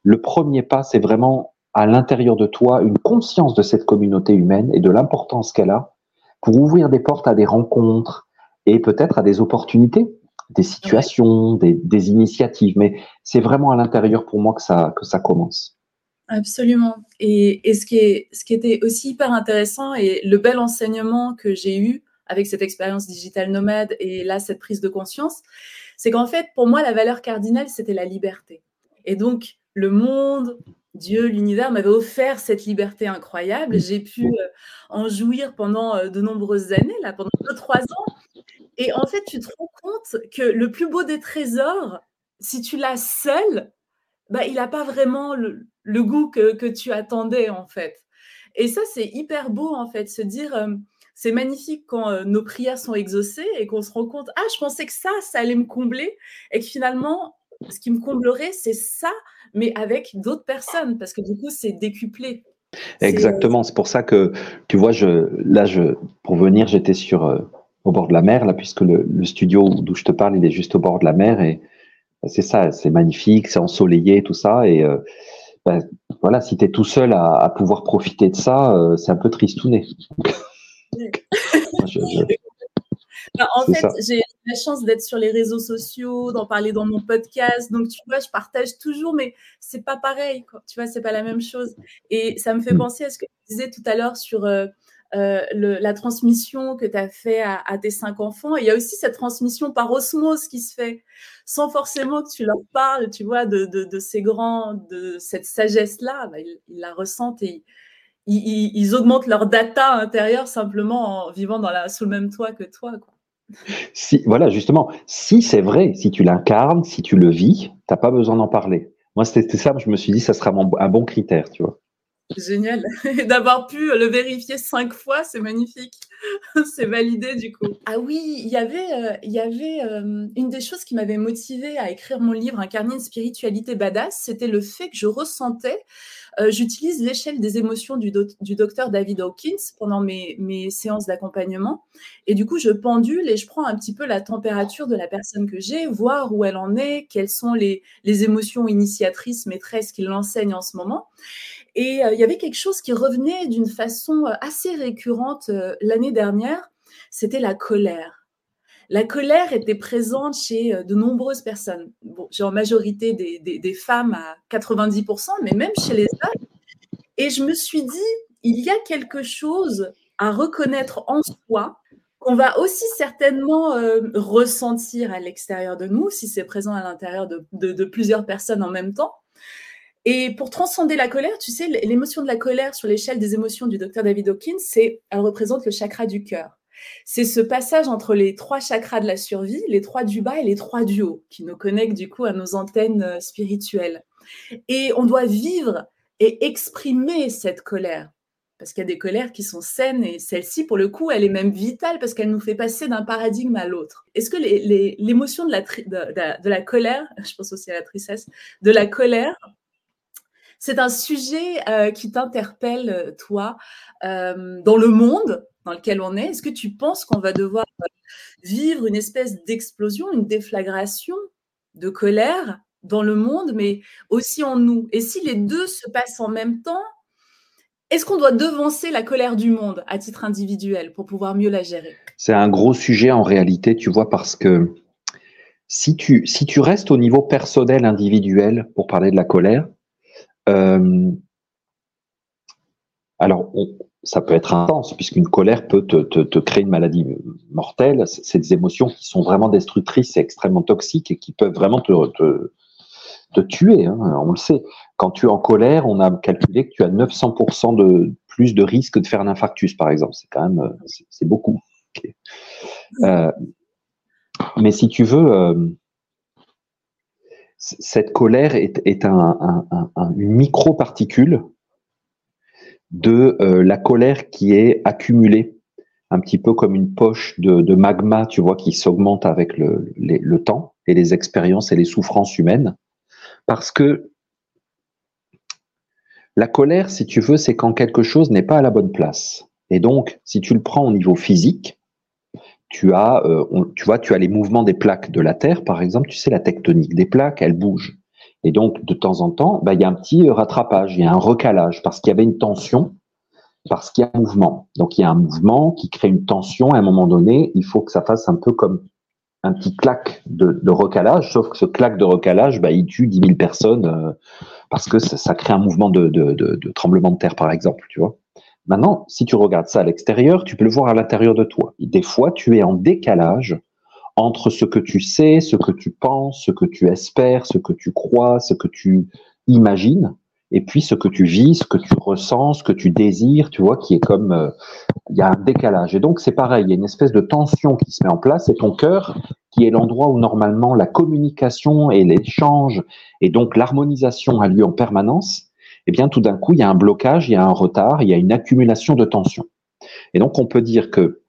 [SPEAKER 2] le premier pas, c'est vraiment à l'intérieur de toi une conscience de cette communauté humaine et de l'importance qu'elle a pour ouvrir des portes à des rencontres et peut-être à des opportunités, des situations, des, des initiatives. Mais c'est vraiment à l'intérieur pour moi que ça, que ça commence.
[SPEAKER 1] Absolument. Et, ce, qui était aussi hyper intéressant et le bel enseignement que j'ai eu avec cette expérience digitale nomade et là, cette prise de conscience, c'est qu'en fait, pour moi, la valeur cardinale, c'était la liberté. Et donc, le monde, Dieu, l'univers m'avait offert cette liberté incroyable. J'ai pu euh, en jouir pendant euh, de nombreuses années, là, pendant deux, trois ans. Et en fait, tu te rends compte que le plus beau des trésors, si tu l'as seul, bah, il n'a pas vraiment le, le goût que, tu attendais, en fait. Et ça, c'est hyper beau, en fait, se dire, euh, c'est magnifique quand euh, nos prières sont exaucées et qu'on se rend compte, ah, je pensais que ça, ça allait me combler, et que finalement, ce qui me comblerait, c'est ça, mais avec d'autres personnes, parce que du coup, c'est décuplé.
[SPEAKER 2] Exactement. C'est pour ça que, tu vois, je, là, je, pour venir, j'étais sur, euh, au bord de la mer, là, puisque le, le studio d'où je te parle, il est juste au bord de la mer et c'est ça, c'est magnifique, c'est ensoleillé, tout ça. Et ben, voilà, si tu es tout seul à, à, pouvoir profiter de ça, euh, c'est un peu tristouné.
[SPEAKER 1] je, je, bah, en fait, j'ai la chance d'être sur les réseaux sociaux, d'en parler dans mon podcast. Donc, tu vois, je partage toujours, mais c'est pas pareil. Quoi. Tu vois, c'est pas la même chose. Et ça me fait mmh. penser à ce que tu disais tout à l'heure sur euh, euh, la transmission que tu as fait à, tes cinq enfants. Et il y a aussi cette transmission par osmose qui se fait, sans forcément que tu leur parles, tu vois, de, ces grands, de cette sagesse-là. Bah, ils, la ressentent et ils, augmentent leur data intérieure simplement en vivant sous le même toit que toi.
[SPEAKER 2] Voilà, justement, si c'est vrai, si tu l'incarnes, si tu le vis, t'as pas besoin d'en parler. Moi, c'était ça, je me suis dit, ça sera un bon critère, tu vois.
[SPEAKER 1] Génial. D'avoir pu le vérifier cinq fois, c'est magnifique. c'est validé du coup. Ah oui, il y avait, euh, y avait euh, une des choses qui m'avait motivée à écrire mon livre Incarner une spiritualité badass, c'était le fait que je ressentais euh, j'utilise l'échelle des émotions du, du, docteur David Hawkins pendant mes, mes séances d'accompagnement. Et du coup, je pendule et je prends un petit peu la température de la personne que j'ai, voir où elle en est, quelles sont les, les émotions initiatrices, maîtresses qui l'enseignent en ce moment. Et euh, il y avait quelque chose qui revenait d'une façon euh, assez récurrente euh, l'année dernière, c'était la colère. La colère était présente chez de nombreuses personnes. En majorité des, femmes à 90%, mais même chez les hommes. Et je me suis dit, il y a quelque chose à reconnaître en soi qu'on va aussi certainement ressentir à l'extérieur de nous, si c'est présent à l'intérieur de, plusieurs personnes en même temps. Et pour transcender la colère, tu sais, l'émotion de la colère sur l'échelle des émotions du docteur David Hawkins, c'est, elle représente le chakra du cœur. C'est ce passage entre les trois chakras de la survie, les trois du bas et les trois du haut, qui nous connectent du coup à nos antennes euh, spirituelles. Et on doit vivre et exprimer cette colère. Parce qu'il y a des colères qui sont saines et celle-ci, pour le coup, elle est même vitale parce qu'elle nous fait passer d'un paradigme à l'autre. Est-ce que l'émotion de la, de, de la colère, je pense aussi à la tristesse, de la colère, c'est un sujet euh, qui t'interpelle, toi, euh, dans le monde dans lequel on est, est-ce que tu penses qu'on va devoir euh, vivre une espèce d'explosion, une déflagration de colère dans le monde, mais aussi en nous? Et si les deux se passent en même temps, est-ce qu'on doit devancer la colère du monde à titre individuel pour pouvoir mieux la gérer?
[SPEAKER 2] C'est un gros sujet en réalité, tu vois, parce que si tu, restes au niveau personnel, individuel, pour parler de la colère, alors, on, ça peut être intense, puisqu'une colère peut te, créer une maladie mortelle. C'est des émotions qui sont vraiment destructrices et extrêmement toxiques et qui peuvent vraiment te, tuer. Hein, on le sait. Quand tu es en colère, on a calculé que tu as 900% de plus de risque de faire un infarctus, par exemple. C'est quand même, c'est beaucoup. Euh, mais si tu veux, euh, cette colère est, est un, un, un, une micro-particule de euh, la colère qui est accumulée, un petit peu comme une poche de, magma, tu vois, qui s'augmente avec le, temps et les expériences et les souffrances humaines. Parce que la colère, si tu veux, c'est quand quelque chose n'est pas à la bonne place. Et donc, si tu le prends au niveau physique, tu as, euh, tu vois, tu as les mouvements des plaques de la Terre, par exemple. Tu sais, la tectonique des plaques, elle bouge. Et donc, de temps en temps, bah, il y a un petit rattrapage, il y a un recalage, parce qu'il y avait une tension, parce qu'il y a un mouvement. Donc, il y a un mouvement qui crée une tension. À un moment donné, il faut que ça fasse un peu comme un petit claque de, recalage, sauf que ce claque de recalage, bah, il tue 10 000 personnes euh, parce que ça, crée un mouvement de, tremblement de terre, par exemple, tu vois. Maintenant, si tu regardes ça à l'extérieur, tu peux le voir à l'intérieur de toi. Des fois, tu es en décalage entre ce que tu sais, ce que tu penses, ce que tu espères, ce que tu crois, ce que tu imagines, et puis ce que tu vis, ce que tu ressens, ce que tu désires, tu vois, qui est comme euh, il y a un décalage. Et donc c'est pareil, il y a une espèce de tension qui se met en place, et ton cœur, qui est l'endroit où normalement la communication et l'échange et donc l'harmonisation a lieu en permanence, eh bien tout d'un coup il y a un blocage, il y a un retard, il y a une accumulation de tension. Et donc on peut dire que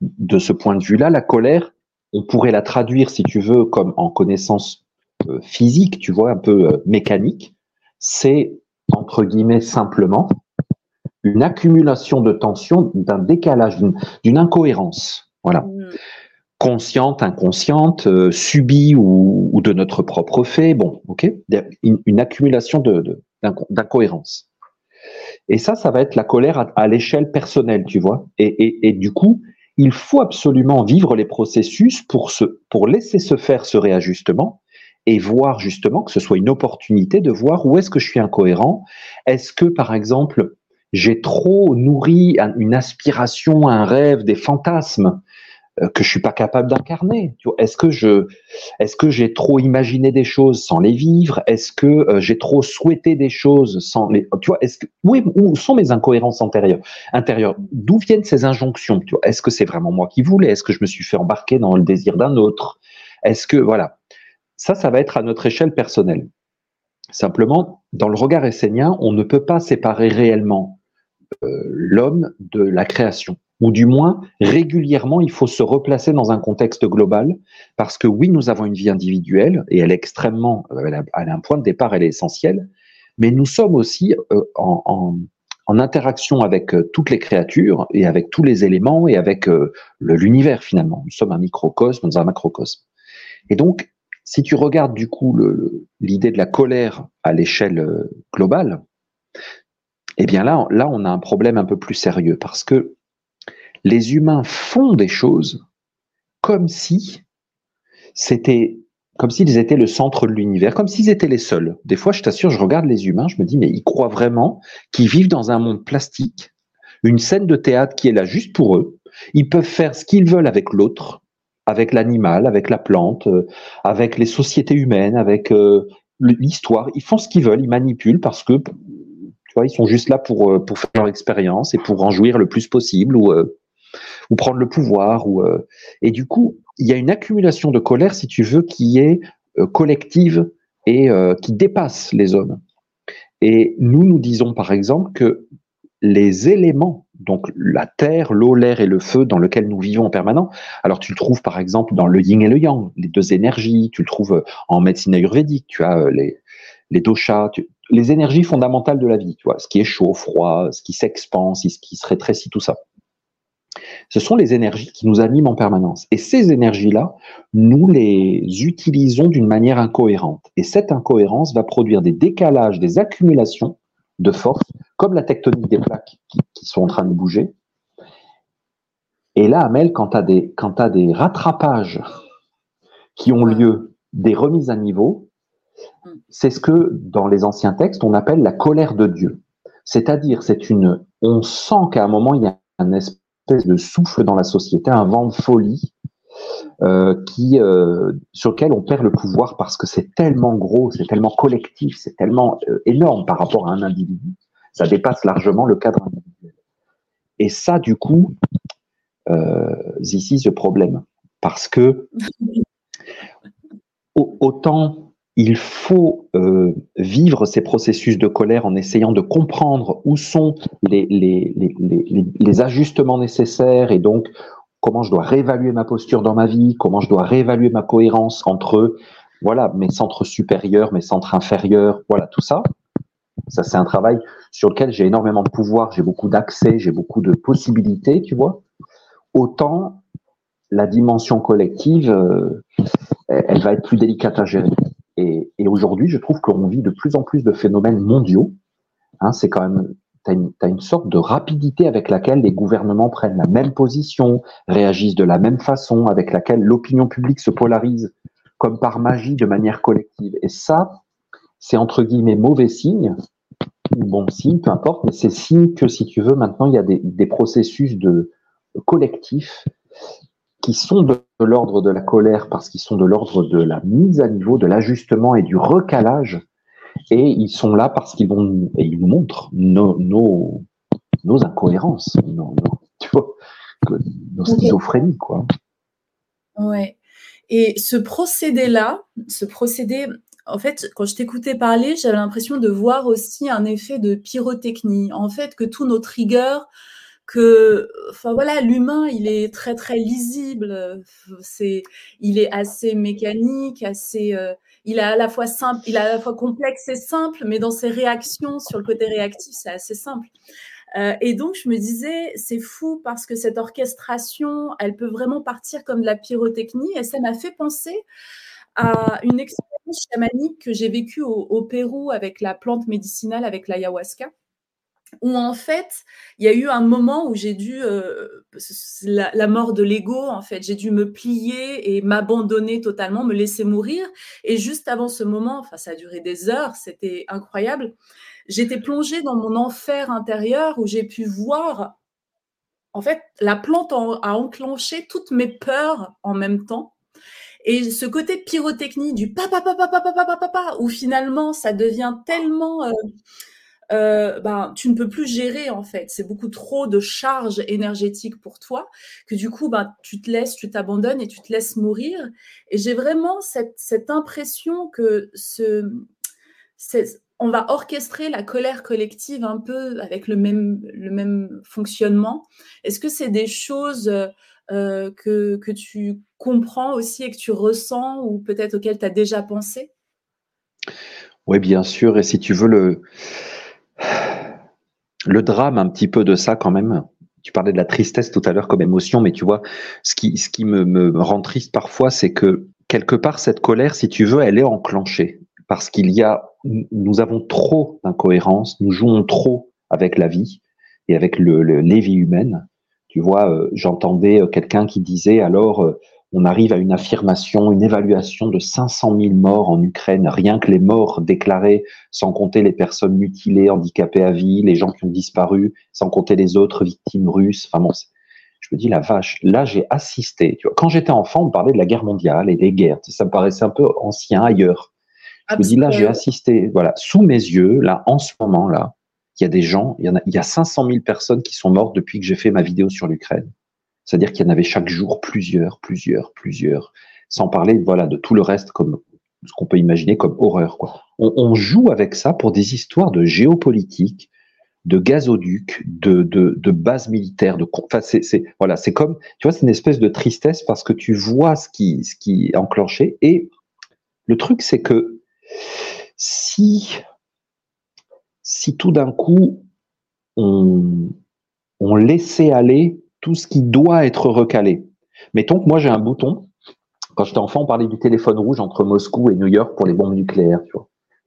[SPEAKER 2] de ce point de vue-là, la colère on pourrait la traduire, si tu veux, comme en connaissance euh, physique, tu vois, un peu euh, mécanique. C'est, entre guillemets, simplement une accumulation de tension, d'un décalage, d'une incohérence. Voilà. Mm. Consciente, inconsciente, euh, subie ou, de notre propre fait. Bon, ok. Une, accumulation d'incohérence. Et ça, ça va être la colère à, l'échelle personnelle, tu vois. Et, du coup, il faut absolument vivre les processus pour, pour laisser se faire ce réajustement et voir justement que ce soit une opportunité de voir où est-ce que je suis incohérent. Est-ce que, par exemple, j'ai trop nourri une aspiration, un rêve, des fantasmes que je suis pas capable d'incarner. Est-ce que je, est-ce que j'ai trop imaginé des choses sans les vivre? Est-ce que euh, j'ai trop souhaité des choses sans les, tu vois Est-ce que où sont mes incohérences intérieures Intérieures? D'où viennent ces injonctions? Est-ce que c'est vraiment moi qui voulais? Est-ce que je me suis fait embarquer dans le désir d'un autre? Est-ce que voilà Ça, ça va être à notre échelle personnelle. Simplement, dans le regard essénien, on ne peut pas séparer réellement euh, l'homme de la création. Ou du moins, régulièrement, il faut se replacer dans un contexte global, parce que oui, nous avons une vie individuelle, et elle est extrêmement, elle a, un point de départ, elle est essentielle, mais nous sommes aussi euh, en, interaction avec euh, toutes les créatures, et avec tous les éléments, et avec l'univers finalement. Nous sommes un microcosme dans un macrocosme. Et donc, si tu regardes du coup l'idée de la colère à l'échelle globale, eh bien là, là, on a un problème un peu plus sérieux parce que les humains font des choses comme si c'était comme s'ils étaient le centre de l'univers, comme s'ils étaient les seuls. Des fois, je t'assure, je regarde les humains, je me dis, mais ils croient vraiment qu'ils vivent dans un monde plastique, une scène de théâtre qui est là juste pour eux. Ils peuvent faire ce qu'ils veulent avec l'autre, avec l'animal, avec la plante, euh, avec les sociétés humaines, avec euh, l'histoire. Ils font ce qu'ils veulent, ils manipulent parce que tu vois, ils sont juste là pour, euh, faire leur expérience et pour en jouir le plus possible ou prendre le pouvoir. Ou, euh, et du coup, il y a une accumulation de colère, si tu veux, qui est collective et qui dépasse les hommes. Et nous, nous disons par exemple que les éléments, donc la terre, l'eau, l'air et le feu dans lequel nous vivons en permanence, alors tu le trouves par exemple dans le yin et le yang, les deux énergies, tu le trouves en médecine ayurvédique, tu as les, les doshas, les énergies fondamentales de la vie, tu vois, ce qui est chaud, froid, ce qui s'expanse, ce qui se rétrécit, tout ça. Ce sont les énergies qui nous animent en permanence. Et ces énergies-là, nous les utilisons d'une manière incohérente. Et cette incohérence va produire des décalages, des accumulations de force, comme la tectonique des plaques qui, sont en train de bouger. Et là, Amel, quand tu as, des, rattrapages qui ont lieu, des remises à niveau, Mm. C'est ce que dans les anciens textes on appelle la colère de Dieu. C'est-à-dire, c'est une, on sent qu'à un moment il y a un espèce de souffle dans la société, un vent de folie euh, qui, euh, sur lequel on perd le pouvoir parce que c'est tellement gros, c'est tellement collectif, c'est tellement euh, énorme par rapport à un individu. Ça dépasse largement le cadre individuel. Et ça, du coup, ici, ce problème. Parce que autant il faut euh, vivre ces processus de colère en essayant de comprendre où sont les, ajustements nécessaires et donc comment je dois réévaluer ma posture dans ma vie, comment je dois réévaluer ma cohérence entre voilà mes centres supérieurs, mes centres inférieurs, voilà tout ça. Ça c'est un travail sur lequel j'ai énormément de pouvoir, j'ai beaucoup d'accès, j'ai beaucoup de possibilités, tu vois. Autant la dimension collective, euh, elle va être plus délicate à gérer. Et, aujourd'hui, je trouve qu'on vit de plus en plus de phénomènes mondiaux. Hein, c'est quand même, tu as, une sorte de rapidité avec laquelle les gouvernements prennent la même position, réagissent de la même façon, avec laquelle l'opinion publique se polarise comme par magie de manière collective. Et ça, c'est entre guillemets mauvais signe, ou bon signe, peu importe, mais c'est signe que si tu veux, maintenant, il y a des, processus de collectifs qui sont de, l'ordre de la colère parce qu'ils sont de l'ordre de la mise à niveau, de l'ajustement et du recalage. Et ils sont là parce qu'ils vont et ils nous montrent nos, nos, nos incohérences, nos, tu vois, nos schizophrénies, quoi.
[SPEAKER 1] Ouais. Et ce procédé-là, ce procédé, en fait, quand je t'écoutais parler, j'avais l'impression de voir aussi un effet de pyrotechnie. En fait, que tous nos triggers, que, enfin voilà, l'humain, il est très très lisible. C'est, il est assez mécanique, assez, euh, il est à la fois simple, il est à la fois complexe et simple, mais dans ses réactions sur le côté réactif, c'est assez simple. Euh, et donc, je me disais, c'est fou parce que cette orchestration, elle peut vraiment partir comme de la pyrotechnie. Et ça m'a fait penser à une expérience chamanique que j'ai vécue au, Pérou avec la plante médicinale, avec l'ayahuasca où en fait, il y a eu un moment où j'ai dû, euh, la, mort de l'ego, en fait, j'ai dû me plier et m'abandonner totalement, me laisser mourir. Et juste avant ce moment, enfin, ça a duré des heures, c'était incroyable. J'étais plongée dans mon enfer intérieur où j'ai pu voir, en fait, la plante a enclenché toutes mes peurs en même temps. Et ce côté pyrotechnie du papa, papa, papa, papa, papa, où finalement ça devient tellement euh, euh, ben, tu ne peux plus gérer en fait. C'est beaucoup trop de charge énergétique pour toi que du coup, ben, tu te laisses, tu t'abandonnes et tu te laisses mourir. Et j'ai vraiment cette, cette, impression que ce, on va orchestrer la colère collective un peu avec le même, le même fonctionnement. Est-ce que c'est des choses euh, que, que tu comprends aussi et que tu ressens ou peut-être auxquelles tu as déjà pensé?
[SPEAKER 2] Oui, bien sûr. Et si tu veux le le drame un petit peu de ça quand même. Tu parlais de la tristesse tout à l'heure comme émotion, mais tu vois, ce qui, ce qui me, me rend triste parfois, c'est que quelque part, cette colère, si tu veux, elle est enclenchée. Parce qu'il y a, nous avons trop d'incohérences, nous jouons trop avec la vie et avec le, les vies humaines. Tu vois, euh, j'entendais euh, quelqu'un qui disait alors, euh, on arrive à une affirmation, une évaluation de 500 000 morts en Ukraine, rien que les morts déclarés, sans compter les personnes mutilées, handicapées à vie, les gens qui ont disparu, sans compter les autres victimes russes. Enfin bon, je me dis la vache. Là, j'ai assisté. Tu vois, quand j'étais enfant, on parlait de la guerre mondiale et des guerres. Ça me paraissait un peu ancien ailleurs. Je me dis là, j'ai assisté. Voilà, sous mes yeux, là, en ce moment là, il y a des gens. Il y en a, il y a 500 000 personnes qui sont mortes depuis que j'ai fait ma vidéo sur l'Ukraine. C'est-à-dire qu'il y en avait chaque jour plusieurs, plusieurs, plusieurs, sans parler voilà de tout le reste comme ce qu'on peut imaginer comme horreur. Quoi. On, joue avec ça pour des histoires de géopolitique, de gazoducs, de, de, de bases militaires. De, enfin, c'est, voilà, c'est comme, tu vois, c'est une espèce de tristesse parce que tu vois ce qui, ce qui est enclenché. Et le truc, c'est que si, si tout d'un coup on, on laissait aller tout ce qui doit être recalé. Mettons que moi j'ai un bouton. Quand j'étais enfant, on parlait du téléphone rouge entre Moscou et New York pour les bombes nucléaires.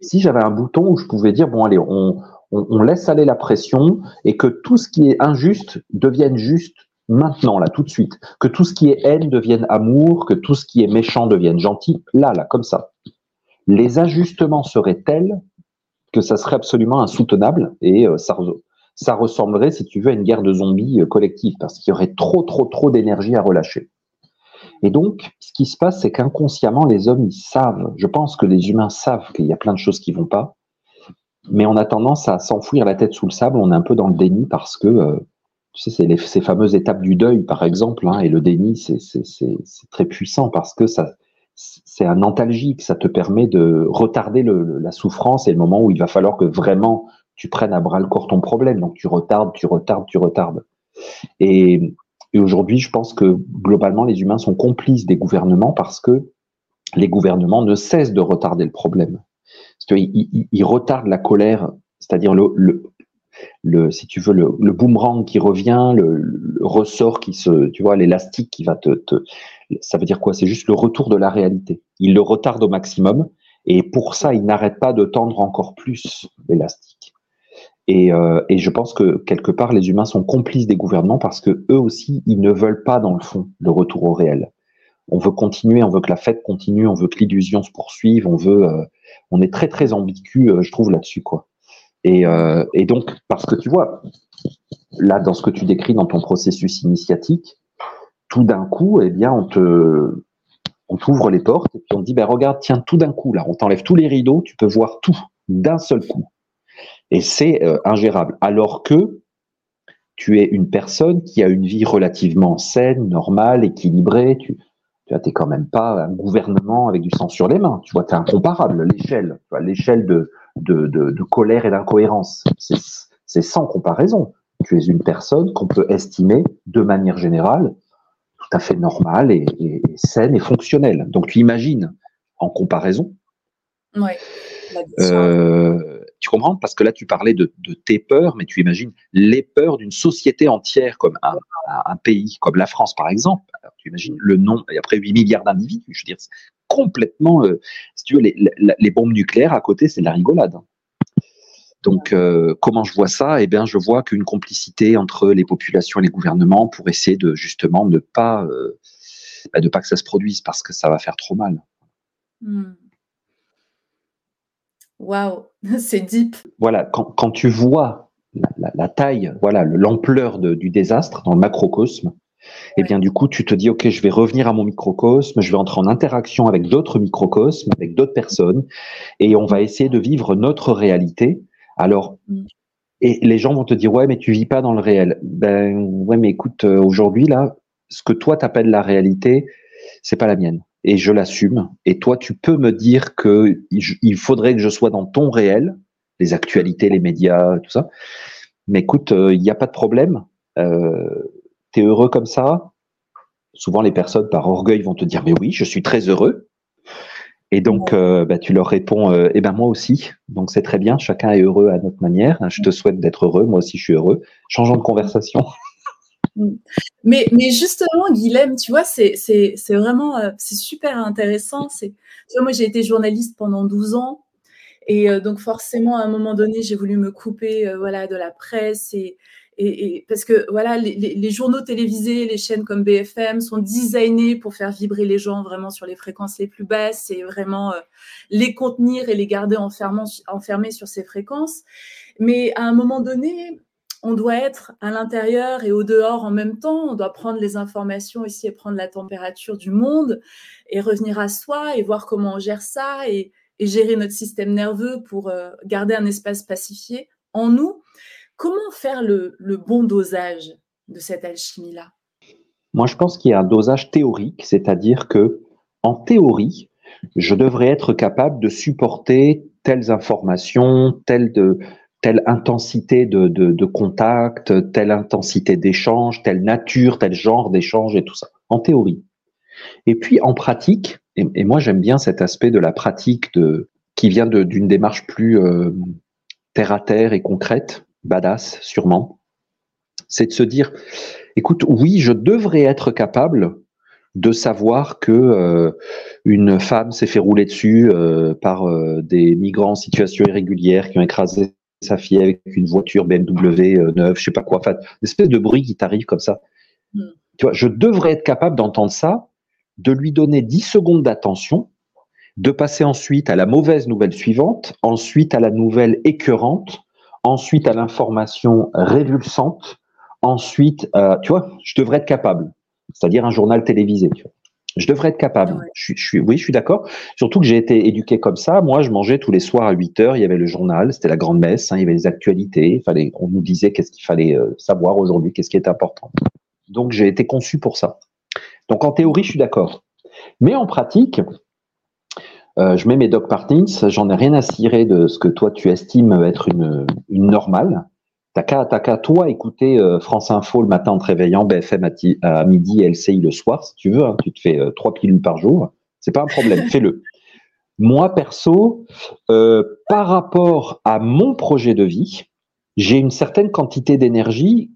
[SPEAKER 2] Si j'avais un bouton où je pouvais dire bon allez, on, on, laisse aller la pression et que tout ce qui est injuste devienne juste maintenant, là, tout de suite. Que tout ce qui est haine devienne amour, que tout ce qui est méchant devienne gentil, là, là, comme ça. Les ajustements seraient tels que ça serait absolument insoutenable et euh, ça, ça ressemblerait, si tu veux, à une guerre de zombies euh, collective, parce qu'il y aurait trop, trop, trop d'énergie à relâcher. Et donc, ce qui se passe, c'est qu'inconsciemment, les hommes, ils savent, je pense que les humains savent qu'il y a plein de choses qui vont pas, mais on a tendance à s'enfouir la tête sous le sable, on est un peu dans le déni parce que, euh, tu sais, c'est ces fameuses étapes du deuil, par exemple, hein, et le déni, c'est très puissant parce que ça, c'est un antalgique, ça te permet de retarder la souffrance et le moment où il va falloir que vraiment tu prennes à bras le corps ton problème. Donc tu retardes, tu retardes, tu retardes. Et, aujourd'hui, je pense que globalement, les humains sont complices des gouvernements parce que les gouvernements ne cessent de retarder le problème. Ils, retardent la colère, c'est-à-dire le, si tu veux, le, boomerang qui revient, le, ressort qui se, tu vois, l'élastique qui va te, ça veut dire quoi? C'est juste le retour de la réalité. Ils le retardent au maximum et pour ça, ils n'arrêtent pas de tendre encore plus l'élastique. Et, euh, et, je pense que quelque part, les humains sont complices des gouvernements parce que eux aussi, ils ne veulent pas, dans le fond, le retour au réel. On veut continuer, on veut que la fête continue, on veut que l'illusion se poursuive, on veut, euh, on est très très ambigu, euh, je trouve là-dessus quoi. Et, euh, et, donc parce que tu vois, là dans ce que tu décris dans ton processus initiatique, tout d'un coup, eh bien, on te, on t'ouvre les portes et puis on te dit, ben regarde, tiens, tout d'un coup là, on t'enlève tous les rideaux, tu peux voir tout d'un seul coup. Et c'est euh, ingérable. Alors que tu es une personne qui a une vie relativement saine, normale, équilibrée. Tu tu n'es quand même pas un gouvernement avec du sang sur les mains. Tu vois, tu es incomparable. L'échelle, l'échelle de, de, de, colère et d'incohérence, c'est sans comparaison. Tu es une personne qu'on peut estimer de manière générale tout à fait normale et, et, saine et fonctionnelle. Donc tu imagines en comparaison.
[SPEAKER 1] Ouais.
[SPEAKER 2] Euh, tu comprends? Parce que là, tu parlais de, tes peurs, mais tu imagines les peurs d'une société entière comme un, pays, comme la France par exemple. tu imagines le nom, et après 8 milliards d'individus, je veux dire, complètement, euh, si tu veux, les, bombes nucléaires à côté, c'est de la rigolade. Donc, euh, comment je vois ça? Eh bien, je vois qu'une complicité entre les populations et les gouvernements pour essayer de justement ne pas, euh, bah, pas que ça se produise parce que ça va faire trop mal.
[SPEAKER 1] Hmm. Waouh, c'est deep.
[SPEAKER 2] Voilà, quand, tu vois la, taille, voilà, l'ampleur du désastre dans le macrocosme, eh bien, du coup, tu te dis, OK, je vais revenir à mon microcosme, je vais entrer en interaction avec d'autres microcosmes, avec d'autres personnes, et on va essayer de vivre notre réalité alors, mm. et les gens vont te dire, ouais, mais tu vis pas dans le réel. Ben, ouais, mais écoute, euh, aujourd'hui, là, ce que toi t'appelles la réalité, c'est pas la mienne. Et je l'assume. Et toi, tu peux me dire que il faudrait que je sois dans ton réel, les actualités, les médias, tout ça. Mais écoute, euh, il n'y a pas de problème. Euh, tu es heureux comme ça? Souvent, les personnes, par orgueil, vont te dire, mais oui, je suis très heureux. Et donc, euh, bah, tu leur réponds, euh, eh ben moi aussi. Donc c'est très bien, chacun est heureux à notre manière. Je te souhaite d'être heureux, moi aussi je suis heureux. Changeons de conversation.
[SPEAKER 1] Mm. Mais, mais justement, Guilhem, tu vois, c'est vraiment euh, c'est super intéressant. Tu vois, moi j'ai été journaliste pendant 12 ans. Et donc forcément, à un moment donné, j'ai voulu me couper voilà, de la presse et, et, parce que voilà, les, journaux télévisés, les chaînes comme BFM sont designés pour faire vibrer les gens vraiment sur les fréquences les plus basses et vraiment euh, les contenir et les garder enfermés sur ces fréquences. Mais à un moment donné, on doit être à l'intérieur et au dehors en même temps. On doit prendre les informations ici et prendre la température du monde et revenir à soi et voir comment on gère ça et, gérer notre système nerveux pour euh, garder un espace pacifié en nous Comment faire le, bon dosage de cette alchimie-là?
[SPEAKER 2] Moi, je pense qu'il y a un dosage théorique, c'est-à-dire que, en théorie, je devrais être capable de supporter telles informations, telle, de, telle intensité de, contact, telle intensité d'échange, telle nature, tel genre d'échange et tout ça, en théorie. Et puis en pratique, et, moi j'aime bien cet aspect de la pratique de, qui vient d'une démarche plus euh, terre à terre et concrète, badass sûrement, c'est de se dire, écoute, oui, je devrais être capable de savoir que euh, une femme s'est fait rouler dessus euh, par des migrants en situation irrégulière qui ont écrasé sa fille avec une voiture BMW neuve, je sais pas quoi, enfin, une espèce de bruit qui t'arrive comme ça. Hmm. Tu vois, je devrais être capable d'entendre ça, de lui donner 10 secondes d'attention, de passer ensuite à la mauvaise nouvelle suivante, ensuite à la nouvelle écœurante, ensuite à l'information révulsante, ensuite, euh, tu vois, je devrais être capable, c'est-à-dire un journal télévisé. Tu vois. Je devrais être capable. Je, suis, oui, je suis d'accord. Surtout que j'ai été éduqué comme ça. Moi, je mangeais tous les soirs à 8 heures. Il y avait le journal, c'était la grande messe. Hein, il y avait les actualités. Il fallait, on nous disait qu'est-ce qu'il fallait euh, savoir aujourd'hui, qu'est-ce qui est important. Donc, j'ai été conçu pour ça. Donc, en théorie, je suis d'accord. Mais en pratique, euh, je mets mes dog partings, j'en ai rien à cirer de ce que toi tu estimes être une, une normale. T'as qu'à, toi écouter euh, France Info le matin en te réveillant, BFM à, midi LCI le soir, si tu veux. Hein, tu te fais euh, trois pilules par jour. C'est pas un problème, fais-le. Moi, perso, par rapport à mon projet de vie, j'ai une certaine quantité d'énergie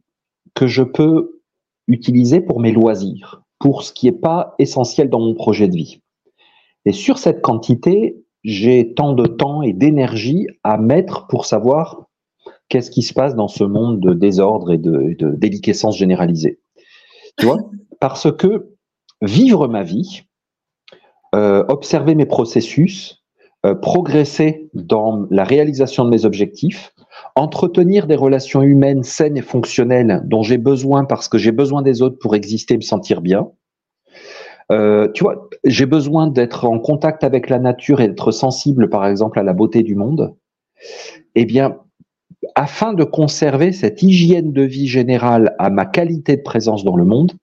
[SPEAKER 2] que je peux utiliser pour mes loisirs, pour ce qui n'est pas essentiel dans mon projet de vie. Et sur cette quantité, j'ai tant de temps et d'énergie à mettre pour savoir qu'est-ce qui se passe dans ce monde de désordre et de, déliquescence généralisée? Tu vois? Parce que vivre ma vie, euh, observer mes processus, euh, progresser dans la réalisation de mes objectifs, entretenir des relations humaines saines et fonctionnelles dont j'ai besoin parce que j'ai besoin des autres pour exister et me sentir bien, euh, tu vois, j'ai besoin d'être en contact avec la nature et d'être sensible, par exemple, à la beauté du monde. Eh bien, afin de conserver cette hygiène de vie générale à ma qualité de présence dans le monde,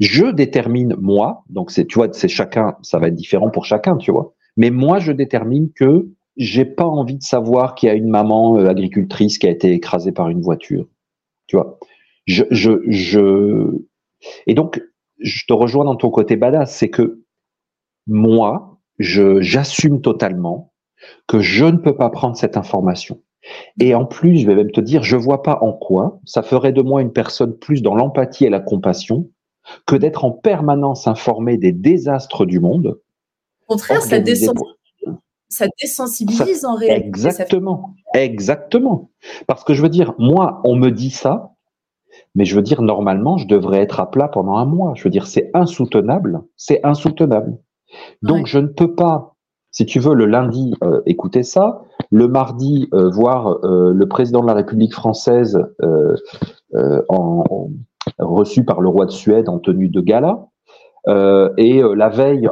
[SPEAKER 2] je détermine moi, donc c'est, tu vois, c'est chacun, ça va être différent pour chacun, tu vois. Mais moi, je détermine que j'ai pas envie de savoir qu'il y a une maman euh, agricultrice qui a été écrasée par une voiture, tu vois. Je, je, je, et donc, je te rejoins dans ton côté badass, c'est que moi, je j'assume totalement que je ne peux pas prendre cette information. Et en plus, je vais même te dire, je vois pas en quoi ça ferait de moi une personne plus dans l'empathie et la compassion que d'être en permanence informé des désastres du monde.
[SPEAKER 1] Au contraire, ça, ça désensibilise en réalité.
[SPEAKER 2] Exactement, exactement. Parce que je veux dire, moi, on me dit ça, mais je veux dire, normalement, je devrais être à plat pendant un mois. Je veux dire, c'est insoutenable, c'est insoutenable. Donc, je ne peux pas, si tu veux, le lundi, euh, écouter ça, le mardi, euh, voir euh, le président de la République française en, reçu par le roi de Suède en tenue de gala, et la veille,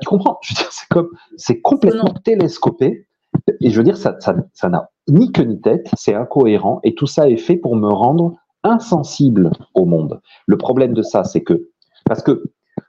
[SPEAKER 2] tu comprends c'est comme, c'est complètement télescopé. Et je veux dire, ça, ça, ça n'a ni queue ni tête, c'est incohérent, et tout ça est fait pour me rendre insensible au monde. Le problème de ça, c'est que, parce que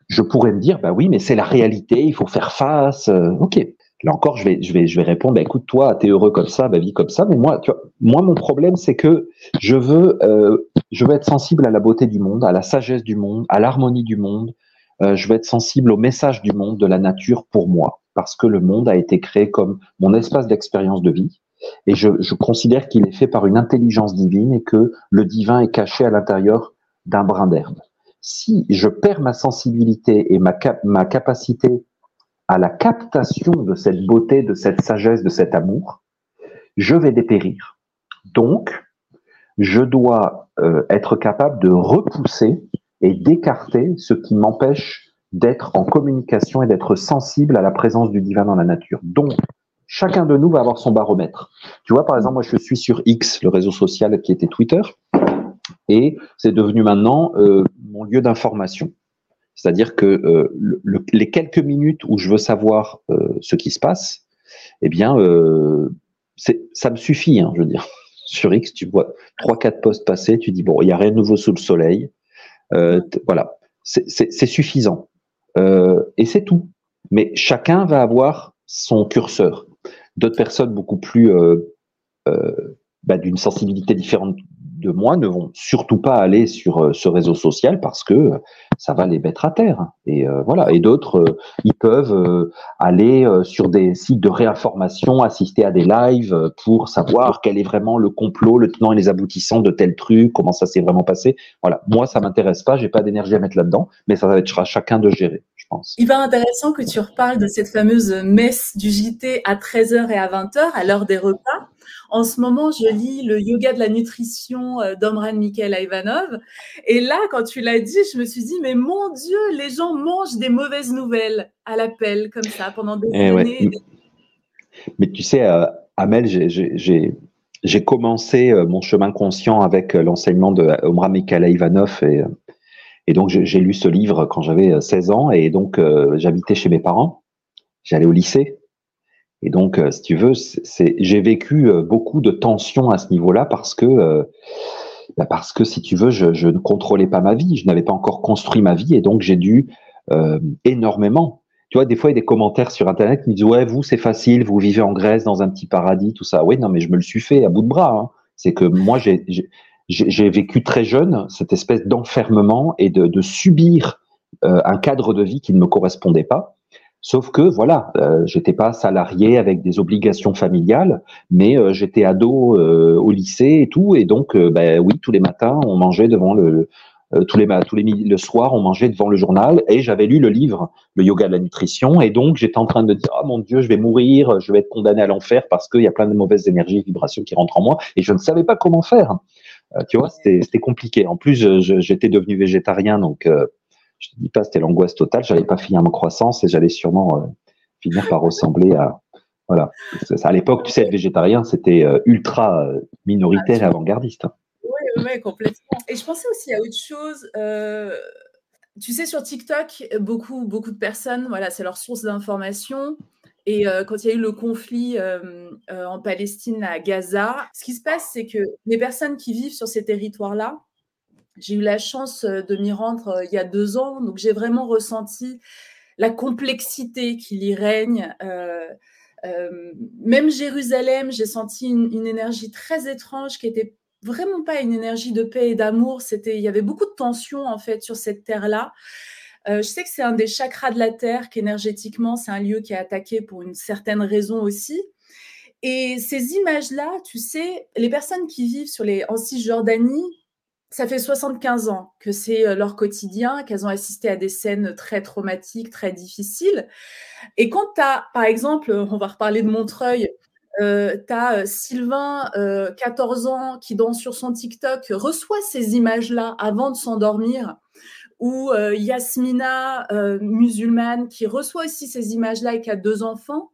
[SPEAKER 2] je pourrais me dire, bah oui, mais c'est la réalité, il faut faire face. Euh, ok. Là encore, je vais, je vais, je vais répondre, bah écoute, toi, t'es heureux comme ça, bah vis comme ça. Mais moi, tu moi, mon problème, c'est que je veux, euh, je veux être sensible à la beauté du monde, à la sagesse du monde, à l'harmonie du monde. Euh, je veux être sensible au message du monde, de la nature pour moi, parce que le monde a été créé comme mon espace d'expérience de vie. Et je, je considère qu'il est fait par une intelligence divine et que le divin est caché à l'intérieur d'un brin d'herbe si je perds ma sensibilité et ma, ma capacité à la captation de cette beauté, de cette sagesse, de cet amour, je vais dépérir. Donc, je dois euh, être capable de repousser et d'écarter ce qui m'empêche d'être en communication et d'être sensible à la présence du divin dans la nature. Donc, chacun de nous va avoir son baromètre. Tu vois, par exemple, moi, je suis sur X, le réseau social qui était Twitter, et c'est devenu maintenant euh, mon lieu d'information. C'est-à-dire que euh, les quelques minutes où je veux savoir euh, ce qui se passe, eh bien, euh, ça me suffit, hein, je veux dire. Sur X, tu vois trois, quatre postes passer, tu dis bon, il n'y a rien de nouveau sous le soleil. voilà, c'est suffisant. et c'est tout. Mais chacun va avoir son curseur. D'autres personnes beaucoup plus bah, d'une sensibilité différente de moi ne vont surtout pas aller sur euh, ce réseau social parce que euh, ça va les mettre à terre. Et euh, voilà. Et d'autres, ils peuvent aller sur des sites de réinformation, assister à des lives pour savoir quel est vraiment le complot, le tenant et les aboutissants de tel truc, comment ça s'est vraiment passé. Voilà. Moi, ça m'intéresse pas. J'ai pas d'énergie à mettre là-dedans, mais ça va être à chacun de gérer. Je pense.
[SPEAKER 1] Il va intéressant que tu reparles de cette fameuse messe du JT à 13h et à 20h à l'heure des repas en ce moment, je lis le yoga de la nutrition euh, d'Omran Mikhail Ivanov. Et là, quand tu l'as dit, je me suis dit, mais mon Dieu, les gens mangent des mauvaises nouvelles à l'appel, comme ça, pendant des eh années.
[SPEAKER 2] Mais tu sais, euh, Amel, j'ai commencé euh, mon chemin conscient avec l'enseignement de Omran Mikhail Ivanov et, et donc j'ai lu ce livre quand j'avais 16 ans et donc j'habitais chez mes parents. J'allais au lycée et donc, euh, si tu veux, j'ai vécu euh, beaucoup de tensions à ce niveau-là parce que, euh, bah, parce que si tu veux, je, je, ne contrôlais pas ma vie, je n'avais pas encore construit ma vie, et donc j'ai dû énormément. Tu vois, des fois, il y a des commentaires sur Internet qui me disent ouais, vous c'est facile, vous vivez en Grèce dans un petit paradis, tout ça. Oui, non, mais je me le suis fait à bout de bras. Hein. C'est que moi, j'ai, j'ai, vécu très jeune cette espèce d'enfermement et de, de subir un cadre de vie qui ne me correspondait pas. Sauf que voilà, euh, j'étais pas salarié avec des obligations familiales, mais euh, j'étais ado euh, au lycée et tout, et donc ben oui, tous les matins on mangeait devant le tous les tous les le soir on mangeait devant le journal et j'avais lu le livre le yoga de la nutrition. Et donc j'étais en train de dire oh mon dieu je vais mourir je vais être condamné à l'enfer parce qu'il y a plein de mauvaises énergies vibrations qui rentrent en moi et je ne savais pas comment faire tu vois c'était compliqué en plus j'étais devenu végétarien donc je te dis pas, c'était l'angoisse totale. J'allais pas finir ma croissance et j'allais sûrement euh, finir par ressembler à. Voilà. À l'époque, tu sais, être végétarien, c'était euh, ultra euh, minoritaire et avant-gardiste. Hein.
[SPEAKER 1] Oui, oui, complètement. Et je pensais aussi à autre chose. tu sais, sur TikTok, beaucoup, beaucoup de personnes, voilà, c'est leur source d'information. Et quand il y a eu le conflit en Palestine à Gaza, ce qui se passe, c'est que les personnes qui vivent sur ces territoires-là, j'ai eu la chance euh, de m'y rendre euh, il y a deux ans, donc j'ai vraiment ressenti la complexité qui y règne. Euh, même Jérusalem, j'ai senti une, énergie très étrange qui était vraiment pas une énergie de paix et d'amour. Il y avait beaucoup de tensions en fait sur cette terre-là. Je sais que c'est un des chakras de la Terre, qu'énergétiquement, c'est un lieu qui est attaqué pour une certaine raison aussi. Et ces images-là, tu sais, les personnes qui vivent sur les, en Cisjordanie, ça fait 75 ans que c'est euh, leur quotidien, qu'elles ont assisté à des scènes très traumatiques, très difficiles. Et quand tu as, par exemple, on va reparler de Montreuil, euh, tu as euh, Sylvain, 14 ans, qui dans sur son TikTok reçoit ces images-là avant de s'endormir, ou Yasmina, musulmane, qui reçoit aussi ces images-là et qui a deux enfants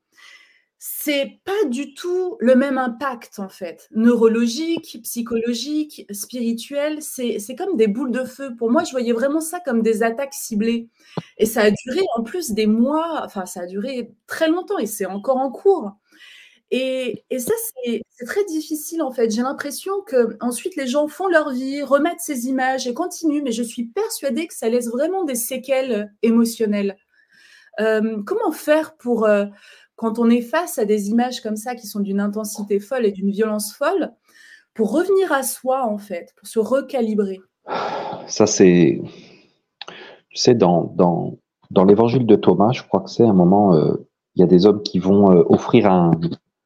[SPEAKER 1] c'est pas du tout le même impact en fait, neurologique, psychologique, spirituel. C'est comme des boules de feu. Pour moi, je voyais vraiment ça comme des attaques ciblées. Et ça a duré en plus des mois, enfin ça a duré très longtemps et c'est encore en cours. Et, ça, c'est très difficile en fait. J'ai l'impression que ensuite les gens font leur vie, remettent ces images et continuent, mais je suis persuadée que ça laisse vraiment des séquelles émotionnelles. Euh, comment faire pour... Euh, quand on est face à des images comme ça qui sont d'une intensité folle et d'une violence folle, pour revenir à soi, en fait, pour se recalibrer?
[SPEAKER 2] Ça, c'est. Tu sais, dans, dans, l'évangile de Thomas, je crois que c'est un moment, euh, il y a des hommes qui vont offrir un,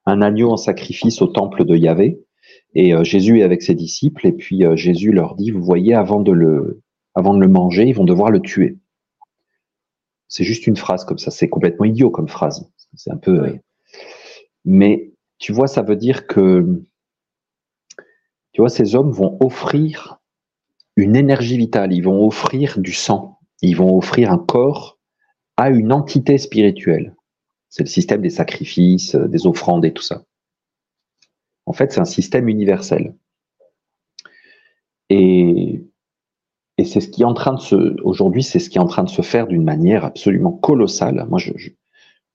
[SPEAKER 2] un, agneau en sacrifice au temple de Yahvé. Et euh, Jésus est avec ses disciples, et puis Jésus leur dit, vous voyez, avant de, le, avant de le manger, ils vont devoir le tuer. C'est juste une phrase comme ça, c'est complètement idiot comme phrase. C'est un peu. Euh, mais tu vois, ça veut dire que tu vois, ces hommes vont offrir une énergie vitale, ils vont offrir du sang, ils vont offrir un corps à une entité spirituelle. C'est le système des sacrifices, euh, des offrandes et tout ça. En fait, c'est un système universel. Et, c'est ce qui est en train de se, aujourd'hui, c'est ce qui est en train de se faire d'une manière absolument colossale. Moi, je,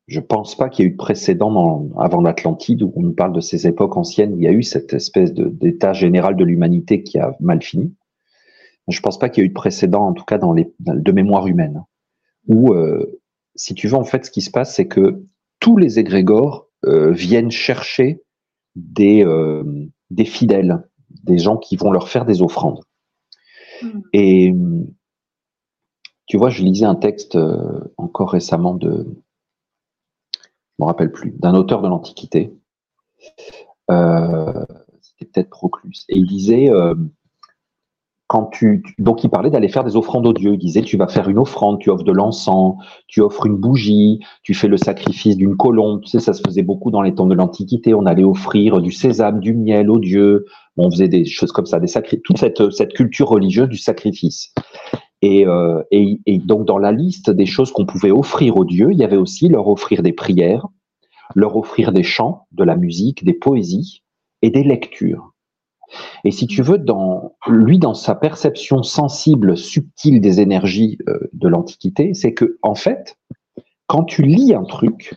[SPEAKER 2] je pense pas qu'il y ait eu de précédent avant l'Atlantide où on nous parle de ces époques anciennes où il y a eu cette espèce d'état général de l'humanité qui a mal fini. Je pense pas qu'il y ait eu de précédent, en tout cas dans les de mémoire humaine, où euh, si tu veux en fait ce qui se passe, c'est que tous les égrégores euh, viennent chercher des euh, des fidèles, des gens qui vont leur faire des offrandes. Hmm. Et tu vois, je lisais un texte encore récemment de me rappelle plus, d'un auteur de l'Antiquité. Euh, c'était peut-être Proclus. Et il disait, euh, quand tu, donc il parlait d'aller faire des offrandes aux dieux. Il disait, tu vas faire une offrande, tu offres de l'encens, tu offres une bougie, tu fais le sacrifice d'une colombe. Tu sais, ça se faisait beaucoup dans les temps de l'Antiquité. On allait offrir du sésame, du miel aux dieux. on faisait des choses comme ça, des sacrés, toute cette, culture religieuse du sacrifice. Euh, et, et, donc dans la liste des choses qu'on pouvait offrir aux dieux, il y avait aussi leur offrir des prières, leur offrir des chants, de la musique, des poésies et des lectures. Et si tu veux, dans lui, dans sa perception sensible, subtile des énergies euh, de l'Antiquité, c'est que en fait, quand tu lis un truc,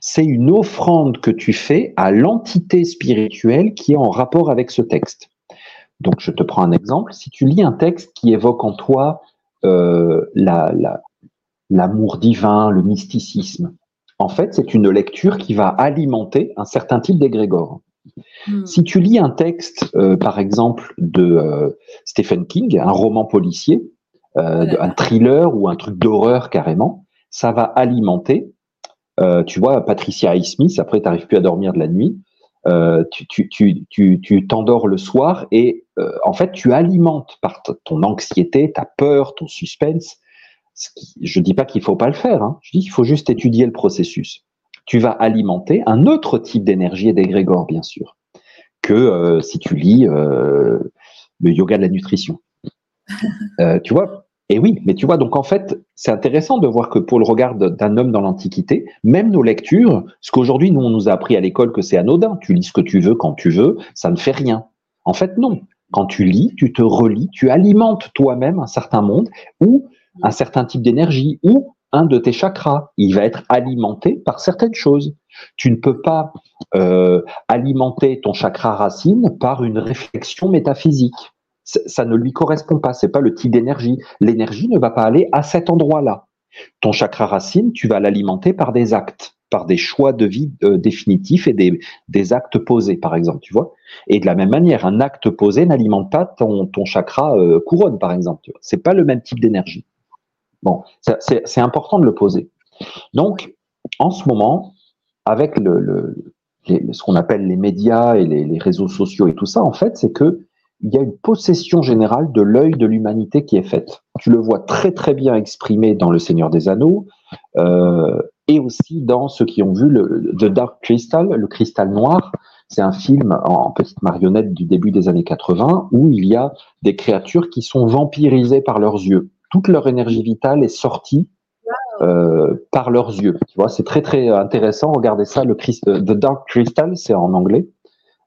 [SPEAKER 2] c'est une offrande que tu fais à l'entité spirituelle qui est en rapport avec ce texte. Donc, je te prends un exemple. Si tu lis un texte qui évoque en toi euh, l'amour divin, le mysticisme, en fait, c'est une lecture qui va alimenter un certain type d'égrégore. Hmm. Si tu lis un texte, euh, par exemple, de euh, Stephen King, un roman policier, un thriller ou un truc d'horreur carrément, ça va alimenter. tu vois, Patricia Highsmith, après, tu n'arrives plus à dormir de la nuit. Euh, tu, tu, tu, tu t'endors le soir et euh, en fait tu alimentes par ton anxiété, ta peur, ton suspense. je dis pas qu'il faut pas le faire, hein. je dis qu'il faut juste étudier le processus. Tu vas alimenter un autre type d'énergie et d'égrégore bien sûr que euh, si tu lis le yoga de la nutrition. tu vois, et oui, mais tu vois, donc en fait, c'est intéressant de voir que pour le regard d'un homme dans l'Antiquité, même nos lectures, ce qu'aujourd'hui nous on nous a appris à l'école que c'est anodin, tu lis ce que tu veux quand tu veux, ça ne fait rien. En fait, non. Quand tu lis, tu te relis, tu alimentes toi-même un certain monde ou un certain type d'énergie ou un de tes chakras. Il va être alimenté par certaines choses. Tu ne peux pas euh, alimenter ton chakra racine par une réflexion métaphysique ça ne lui correspond pas. C'est pas le type d'énergie. L'énergie ne va pas aller à cet endroit-là. Ton chakra racine, tu vas l'alimenter par des actes, par des choix de vie euh, définitifs et des, des, actes posés, par exemple, tu vois. Et de la même manière, un acte posé n'alimente pas ton, ton chakra euh, couronne, par exemple. C'est pas le même type d'énergie. Bon, c'est important de le poser. Donc, en ce moment, avec ce qu'on appelle les médias et les, réseaux sociaux et tout ça, en fait, c'est que il y a une possession générale de l'œil de l'humanité qui est faite. Tu le vois très très bien exprimé dans Le Seigneur des Anneaux euh, et aussi dans ceux qui ont vu le, The Dark Crystal, le cristal noir. C'est un film en petite marionnette du début des années 80 où il y a des créatures qui sont vampirisées par leurs yeux. Toute leur énergie vitale est sortie euh, par leurs yeux. Tu vois, c'est très très intéressant. Regardez ça, le euh, The Dark Crystal, c'est en anglais.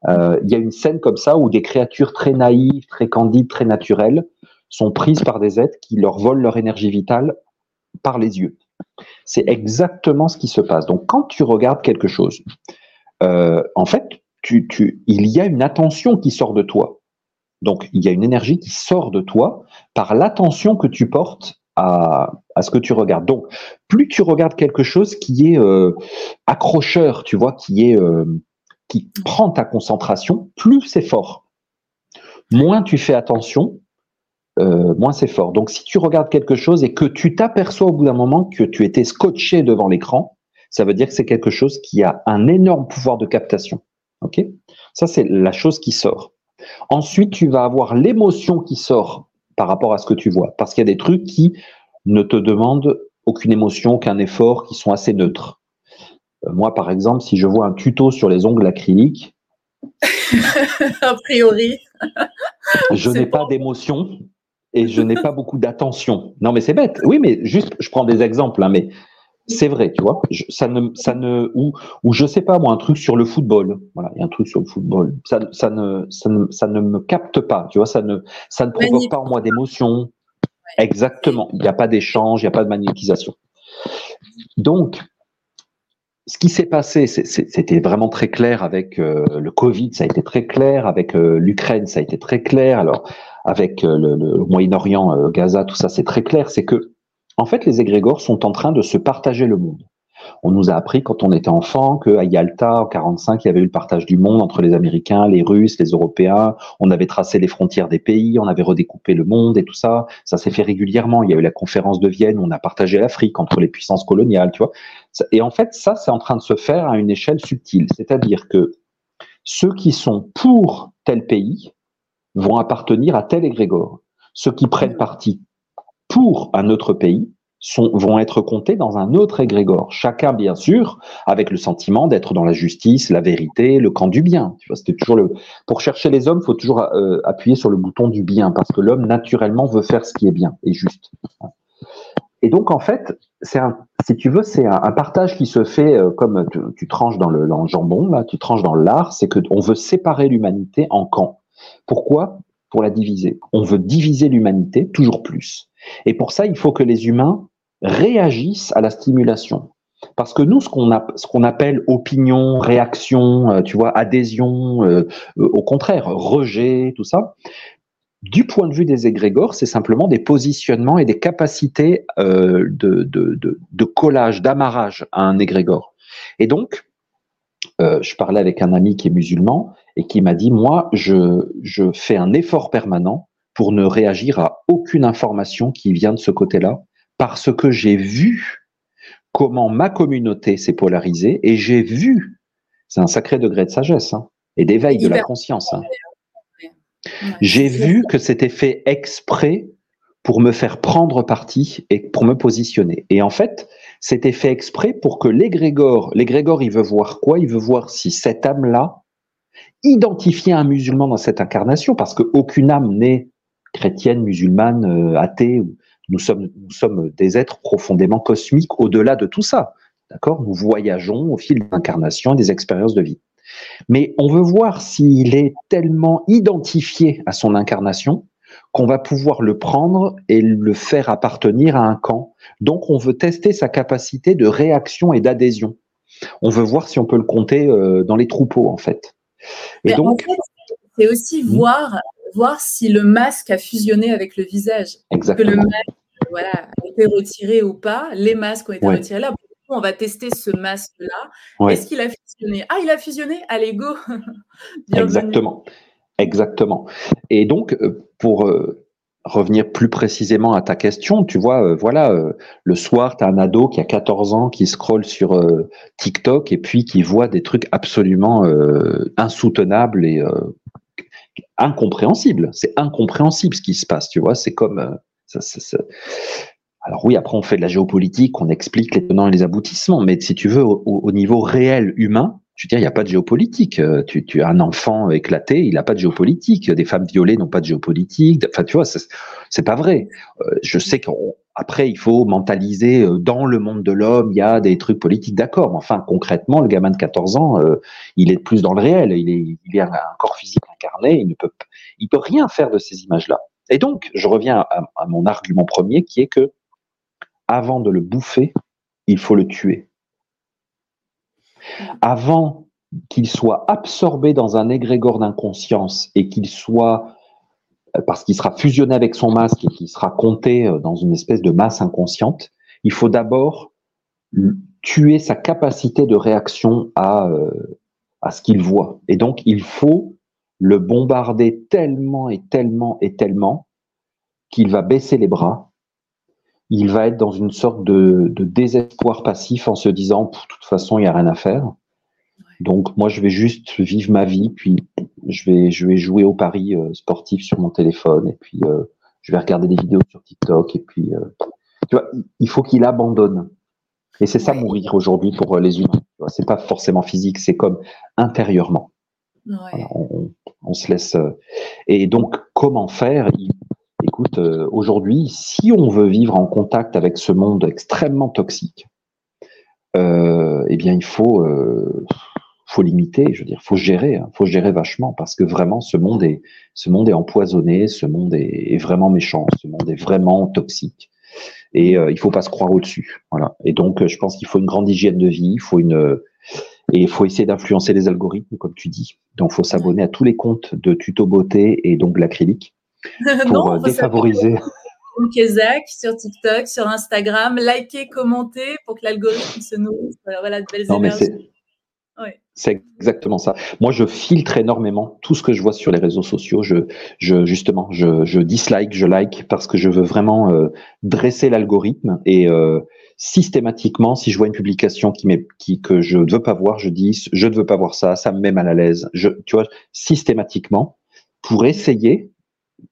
[SPEAKER 2] Euh, il y a une scène comme ça où des créatures très naïves, très candides, très naturelles sont prises par des êtres qui leur volent leur énergie vitale par les yeux. C'est exactement ce qui se passe. Donc, quand tu regardes quelque chose, en fait, tu, tu, il y a une attention qui sort de toi. Donc, il y a une énergie qui sort de toi par l'attention que tu portes à, ce que tu regardes. Donc, plus tu regardes quelque chose qui est euh, accrocheur, tu vois, qui est euh, qui prend ta concentration, plus c'est fort. Moins tu fais attention, euh, moins c'est fort. Donc, si tu regardes quelque chose et que tu t'aperçois au bout d'un moment que tu étais scotché devant l'écran, ça veut dire que c'est quelque chose qui a un énorme pouvoir de captation. Ok? Ça, c'est la chose qui sort. Ensuite, tu vas avoir l'émotion qui sort par rapport à ce que tu vois. Parce qu'il y a des trucs qui ne te demandent aucune émotion, aucun effort, qui sont assez neutres. Euh, moi, par exemple, si je vois un tuto sur les ongles acryliques,
[SPEAKER 1] a priori,
[SPEAKER 2] je n'ai pas d'émotion et je n'ai pas beaucoup d'attention. Non, mais c'est bête. Oui, mais juste, je prends des exemples, hein, mais c'est vrai, tu vois. ça ne, ça ne, ou, ou je sais pas moi, un truc sur le football. Voilà, il y a un truc sur le football. Ça, ça ne, ça ne, ça ne me capte pas, tu vois. Ça ne, ça ne provoque pas en moi d'émotion. Exactement. Il n'y a pas d'échange, il n'y a pas de magnétisation. Donc, ce qui s'est passé, c'était vraiment très clair avec euh, le Covid, ça a été très clair, avec euh, l'Ukraine, ça a été très clair. Alors, avec euh, le, le Moyen-Orient, Gaza, tout ça, c'est très clair. C'est que en fait, les égrégores sont en train de se partager le monde. On nous a appris quand on était enfant qu'à Yalta, en 45, il y avait eu le partage du monde entre les Américains, les Russes, les Européens. On avait tracé les frontières des pays, on avait redécoupé le monde et tout ça. Ça s'est fait régulièrement. Il y a eu la conférence de Vienne, où on a partagé l'Afrique entre les puissances coloniales, tu vois. Et en fait, ça, c'est en train de se faire à une échelle subtile. C'est-à-dire que ceux qui sont pour tel pays vont appartenir à tel égrégore. Ceux qui prennent parti pour un autre pays vont être comptés dans un autre égrégore. Chacun, bien sûr, avec le sentiment d'être dans la justice, la vérité, le camp du bien. Tu vois, c'était toujours le. Pour chercher les hommes, il faut toujours euh, appuyer sur le bouton du bien parce que l'homme naturellement veut faire ce qui est bien et juste. Et donc en fait, c'est un, si tu veux, c'est un, partage qui se fait euh, comme tu, tranches dans le, jambon, là, tu tranches dans l'art, c'est que on veut séparer l'humanité en camps. Pourquoi? Pour la diviser. On veut diviser l'humanité toujours plus. Et pour ça, il faut que les humains réagissent à la stimulation. Parce que nous, ce qu'on appelle opinion, réaction, euh, tu vois, adhésion, euh, euh, au contraire, rejet, tout ça, du point de vue des égrégores, c'est simplement des positionnements et des capacités de, de, de, collage, d'amarrage à un égrégore. Et donc, je parlais avec un ami qui est musulman et qui m'a dit, moi, je, je fais un effort permanent pour ne réagir à aucune information qui vient de ce côté-là, parce que j'ai vu comment ma communauté s'est polarisée et j'ai vu, c'est un sacré degré de sagesse hein, et d'éveil de la conscience. Hein. J'ai vu que c'était fait exprès pour me faire prendre parti et pour me positionner. Et en fait, c'était fait exprès pour que l'égrégore, l'égrégore, il veut voir quoi? Il veut voir si cette âme-là identifiait un musulman dans cette incarnation, parce qu'aucune âme n'est chrétienne, musulmane, euh, athée. Nous sommes, nous sommes des êtres profondément cosmiques au-delà de tout ça. D'accord? Nous voyageons au fil d'incarnation et des expériences de vie. Mais on veut voir s'il est tellement identifié à son incarnation qu'on va pouvoir le prendre et le faire appartenir à un camp. Donc on veut tester sa capacité de réaction et d'adhésion. On veut voir si on peut le compter euh, dans les troupeaux en fait.
[SPEAKER 1] Et donc, c'est aussi hmm. voir voir si le masque a fusionné avec le visage.
[SPEAKER 2] Exactement.
[SPEAKER 1] Que le masque voilà, a été retiré ou pas? Les masques ont été retirés là. On va tester ce masque-là. Est-ce qu'il a fusionné? Ah, il a fusionné? Allez, go
[SPEAKER 2] Exactement. Exactement. Et donc, euh, pour, euh, revenir plus précisément à ta question, tu vois, euh, voilà, euh, le soir, tu as un ado qui a 14 ans qui scrolle sur TikTok et puis qui voit des trucs absolument insoutenables et incompréhensibles. C'est incompréhensible ce qui se passe, tu vois, c'est comme... Ça. Alors oui, après on fait de la géopolitique, on explique les tenants et les aboutissements, mais si tu veux, au niveau réel humain, je veux dire, il n'y a pas de géopolitique. Euh, tu, as un enfant éclaté, il n'a pas de géopolitique. Des femmes violées n'ont pas de géopolitique. Enfin, tu vois, c'est pas vrai. Euh, je sais qu'après, il faut mentaliser euh, dans le monde de l'homme, il y a des trucs politiques, d'accord. Mais enfin, concrètement, le gamin de 14 ans, il est plus dans le réel. Il est, il a un corps physique incarné. Il ne peut, il peut rien faire de ces images-là. Et donc, je reviens à mon argument premier, qui est que avant de le bouffer, il faut le tuer avant qu'il soit absorbé dans un égrégore d'inconscience et qu'il soit, euh, parce qu'il sera fusionné avec son masque et qu'il sera compté euh, dans une espèce de masse inconsciente, il faut d'abord tuer sa capacité de réaction à, euh, à ce qu'il voit. Et donc, il faut le bombarder tellement et tellement et tellement qu'il va baisser les bras. Il va être dans une sorte de, de désespoir passif en se disant, de toute façon, il n'y a rien à faire. Donc moi, je vais juste vivre ma vie, puis je vais, je vais jouer au paris euh, sportif sur mon téléphone, et puis euh, je vais regarder des vidéos sur TikTok, et puis euh, tu vois, il faut qu'il abandonne. Et c'est ça mourir aujourd'hui pour les humains. C'est pas forcément physique, c'est comme intérieurement. Ouais. on, on, se laisse. Et donc, comment faire? Écoute, aujourd'hui, si on veut vivre en contact avec ce monde extrêmement toxique, euh, eh bien, il faut, euh, faut limiter, je veux dire, faut gérer, hein, faut gérer vachement parce que vraiment ce monde est, ce monde est empoisonné, ce monde est, vraiment méchant, ce monde est vraiment toxique et euh, il faut pas se croire au-dessus. Voilà. Et donc, euh, je pense qu'il faut une grande hygiène de vie, il faut une et il faut essayer d'influencer les algorithmes, comme tu dis. Donc, il faut s'abonner à tous les comptes de tuto beauté et donc l'acrylique pour non, euh, défavoriser.
[SPEAKER 1] Kezak sur TikTok, sur Instagram, liker, commenter pour que l'algorithme se nourrisse. Voilà, de belles non, énergies.
[SPEAKER 2] C'est exactement ça. Moi, je filtre énormément tout ce que je vois sur les réseaux sociaux. Je, je justement, je, je dislike, je like parce que je veux vraiment euh, dresser l'algorithme et euh, systématiquement, si je vois une publication qui, qui que je ne veux pas voir, je dis je ne veux pas voir ça, ça me met mal à l'aise. Je, tu vois, systématiquement pour essayer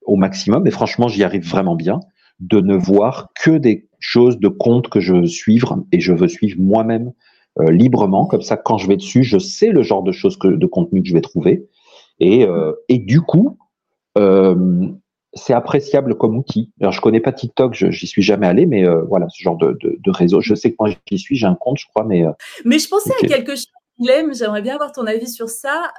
[SPEAKER 2] au maximum. Et franchement, j'y arrive vraiment bien de ne voir que des choses de compte que je veux suivre et je veux suivre moi-même euh, librement, comme ça, quand je vais dessus, je sais le genre de choses que, de contenu que je vais trouver. Et, euh, et du coup, euh, c'est appréciable comme outil. Alors, je connais pas TikTok, j'y suis jamais allé, mais voilà, ce genre de, de, de, réseau. Je sais que moi, j'y suis, j'ai un compte, je crois, mais.
[SPEAKER 1] Mais je pensais okay. à quelque chose, Guilhem, j'aimerais bien avoir ton avis sur ça.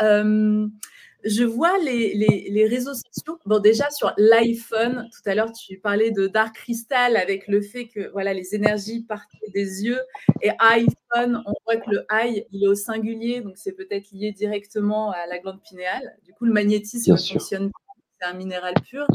[SPEAKER 1] Je vois les, les, les, réseaux sociaux. Bon, déjà sur l'iPhone, tout à l'heure, tu parlais de Dark Crystal avec le fait que voilà, les énergies partent des yeux. Et iPhone, on voit que le i, il est au singulier, donc c'est peut-être lié directement à la glande pinéale. Du coup, le magnétisme fonctionne, c'est un minéral pur.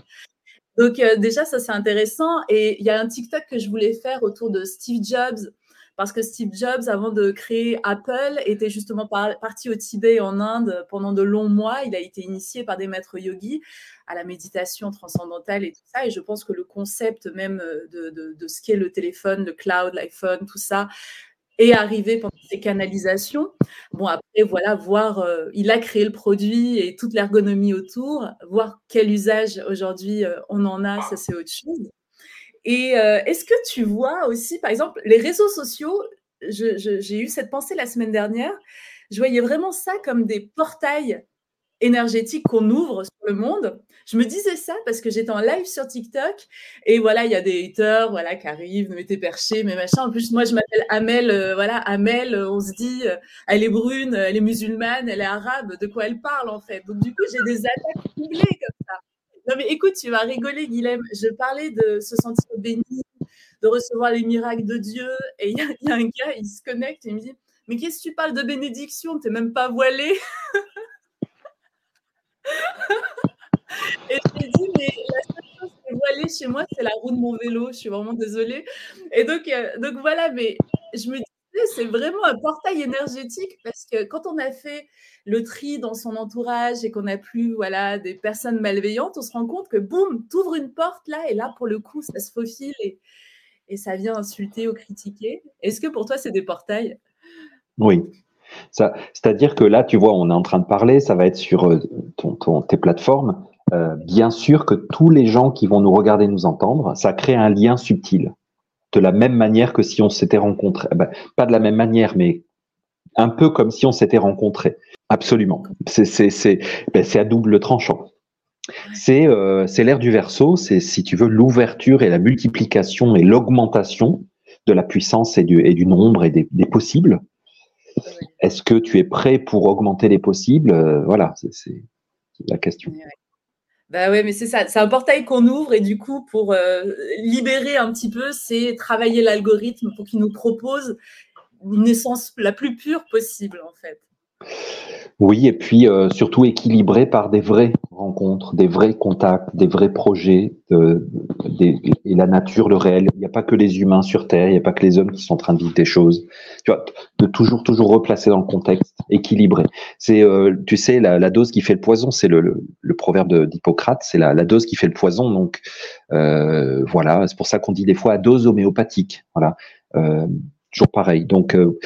[SPEAKER 1] Donc, euh, déjà, ça, c'est intéressant. Et il y a un TikTok que je voulais faire autour de Steve Jobs parce que Steve Jobs, avant de créer Apple, était justement par, parti au Tibet en Inde pendant de longs mois. Il a été initié par des maîtres yogis à la méditation transcendantale et tout ça. Et je pense que le concept même de, de, de ce qu'est le téléphone, le cloud, l'iPhone, tout ça, est arrivé pendant ces canalisations. Bon, après, voilà, voir, euh, il a créé le produit et toute l'ergonomie autour, voir quel usage aujourd'hui euh, on en a, ça c'est autre chose. Et euh, est-ce que tu vois aussi, par exemple, les réseaux sociaux, j'ai eu cette pensée la semaine dernière, je voyais vraiment ça comme des portails énergétiques qu'on ouvre sur le monde. Je me disais ça parce que j'étais en live sur TikTok et voilà, il y a des haters voilà, qui arrivent, mais t'es perché, mais machin. En plus, moi, je m'appelle Amel, euh, voilà, Amel, euh, on se dit, elle est brune, elle est musulmane, elle est arabe, de quoi elle parle en fait. Donc, du coup, j'ai des attaques ciblées comme ça. Non, mais écoute, tu vas rigoler, Guilhem. Je parlais de se sentir béni, de recevoir les miracles de Dieu. Et il y, a un gars, il se connecte et il me dit Mais qu'est-ce que tu parles de bénédiction? T'es même pas voilé. et je lui ai dit Mais la seule chose qui est voilée chez moi, c'est la roue de mon vélo. Je suis vraiment désolée. Et donc, euh, donc voilà, mais je me disais c'est vraiment un portail énergétique parce que quand on a fait le tri dans son entourage et qu'on n'a plus voilà, des personnes malveillantes, on se rend compte que boum, t'ouvres une porte là et là, pour le coup, ça se faufile et, ça vient insulter ou critiquer. Est-ce que pour toi, c'est des portails?
[SPEAKER 2] Oui. C'est-à-dire que là, tu vois, on est en train de parler, ça va être sur euh, ton, tes plateformes. Euh, bien sûr que tous les gens qui vont nous regarder, nous entendre, ça crée un lien subtil. De la même manière que si on s'était rencontré, eh ben, pas de la même manière, mais un peu comme si on s'était rencontré. Absolument. C'est ben, à double tranchant. C'est euh, l'ère du verso, c'est si tu veux l'ouverture et la multiplication et l'augmentation de la puissance et du, nombre et des, des possibles. Est-ce que tu es prêt pour augmenter les possibles? Euh, Voilà, c'est la question.
[SPEAKER 1] Bah ouais, mais c'est ça. C'est un portail qu'on ouvre et du coup, pour euh, libérer un petit peu, c'est travailler l'algorithme pour qu'il nous propose une essence la plus pure possible, en fait.
[SPEAKER 2] Oui, et puis euh, surtout équilibré par des vraies rencontres, des vrais contacts, des vrais projets, et la nature, le réel. Il n'y a pas que les humains sur Terre, il n'y a pas que les hommes qui sont en train de vivre des choses. Tu vois, de toujours, toujours replacer dans le contexte, équilibré. C'est, euh, tu sais, la, dose qui fait le poison, c'est le, le, proverbe d'Hippocrate, c'est la, dose qui fait le poison. Donc euh, voilà, c'est pour ça qu'on dit des fois à dose homéopathique. Voilà toujours pareil. Donc euh,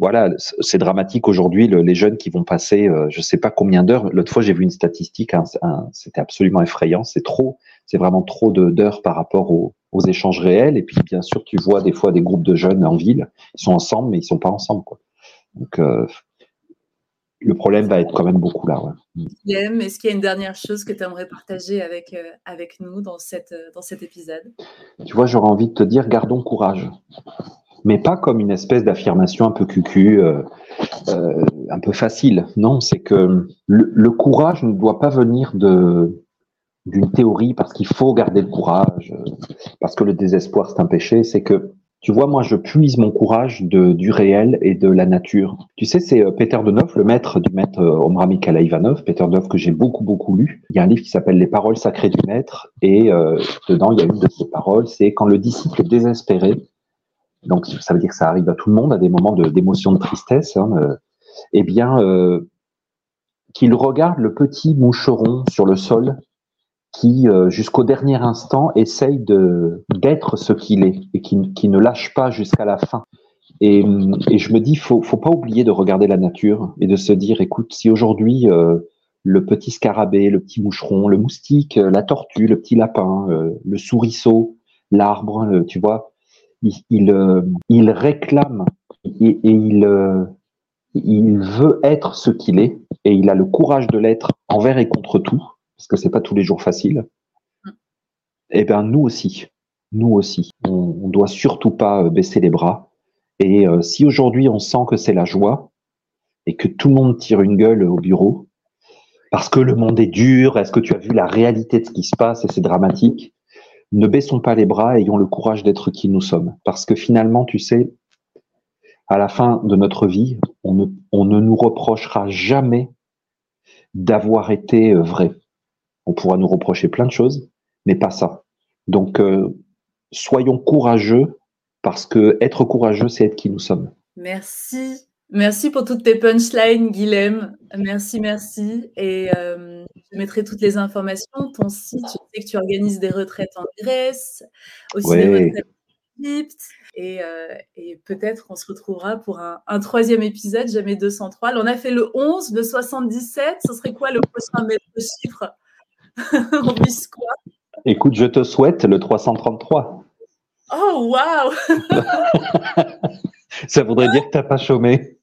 [SPEAKER 2] voilà, c'est dramatique aujourd'hui les jeunes qui vont passer, euh, je sais pas combien d'heures. L'autre fois, j'ai vu une statistique, hein, c'était absolument effrayant. C'est trop, c'est vraiment trop d'heures par rapport aux, échanges réels. Et puis bien sûr, tu vois des fois des groupes de jeunes en ville, ils sont ensemble, mais ils sont pas ensemble. Quoi. Donc euh, le problème va être quand même beaucoup là.
[SPEAKER 1] Est-ce qu'il y a une dernière chose que tu aimerais partager avec, avec nous dans, cette, dans cet épisode?
[SPEAKER 2] Tu vois, j'aurais envie de te dire, gardons courage mais pas comme une espèce d'affirmation un peu cucu, euh, euh, un peu facile. Non, c'est que le, courage ne doit pas venir de d'une théorie parce qu'il faut garder le courage, parce que le désespoir c'est un péché. C'est que tu vois, moi, je puise mon courage de, du réel et de la nature. Tu sais, c'est euh, Peter Denov, le maître du maître Omra Mikhaila Ivanov, Peter Denov que j'ai beaucoup, beaucoup lu. Il y a un livre qui s'appelle Les paroles sacrées du maître, et dedans, il y a une de ces paroles, c'est quand le disciple est désespéré, donc ça veut dire que ça arrive à tout le monde à des moments d'émotion de, tristesse, hein, euh, eh bien, euh, qu'il regarde le petit moucheron sur le sol qui, euh, jusqu'au dernier instant, essaye d'être ce qu'il est et qui, ne lâche pas jusqu'à la fin. Et, je me dis, faut, faut pas oublier de regarder la nature et de se dire, écoute, si aujourd'hui le petit scarabée, le petit moucheron, le moustique, la tortue, le petit lapin, le souriceau, l'arbre, tu vois, il, euh, il, réclame et, il, euh, il veut être ce qu'il est et il a le courage de l'être envers et contre tout, parce que c'est pas tous les jours facile. Mm. Eh bien, nous aussi, nous aussi, on, on doit surtout pas euh, baisser les bras. Et si aujourd'hui on sent que c'est la joie et que tout le monde tire une gueule au bureau, parce que le monde est dur, est-ce que tu as vu la réalité de ce qui se passe et c'est dramatique ne baissons pas les bras, ayons le courage d'être qui nous sommes. Parce que finalement, tu sais, à la fin de notre vie, on ne, nous reprochera jamais d'avoir été euh, vrai. On pourra nous reprocher plein de choses, mais pas ça. Donc, euh, soyons courageux, parce que être courageux, c'est être qui nous sommes.
[SPEAKER 1] Merci. Merci pour toutes tes punchlines, Guilhem. Merci, merci. Et euh, je mettrai toutes les informations. Ton site, je sais que tu organises des retraites en Grèce, aussi des retraites en Égypte. Et, euh, et peut-être qu'on se retrouvera pour un, troisième épisode, jamais 203. Là, on a fait le 11, le 77. Ce serait quoi le prochain maître chiffre On vise quoi?
[SPEAKER 2] Écoute, je te souhaite le 333.
[SPEAKER 1] Oh, waouh
[SPEAKER 2] Ça voudrait dire que tu n'as pas chômé.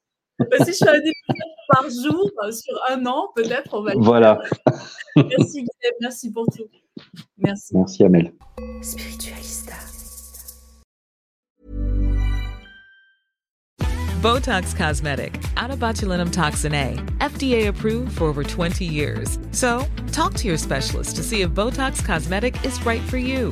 [SPEAKER 1] Bah, si je fais un épisode par jour euh, sur un an, peut-être on va.
[SPEAKER 2] Voilà.
[SPEAKER 1] Merci Guilhem, merci pour tout. Merci.
[SPEAKER 2] Merci Amel.
[SPEAKER 1] Spiritualista.
[SPEAKER 3] Botox Cosmetic, out of botulinum toxin A, FDA approved for over 20 years. So, talk to your specialist to see if Botox Cosmetic is right for you.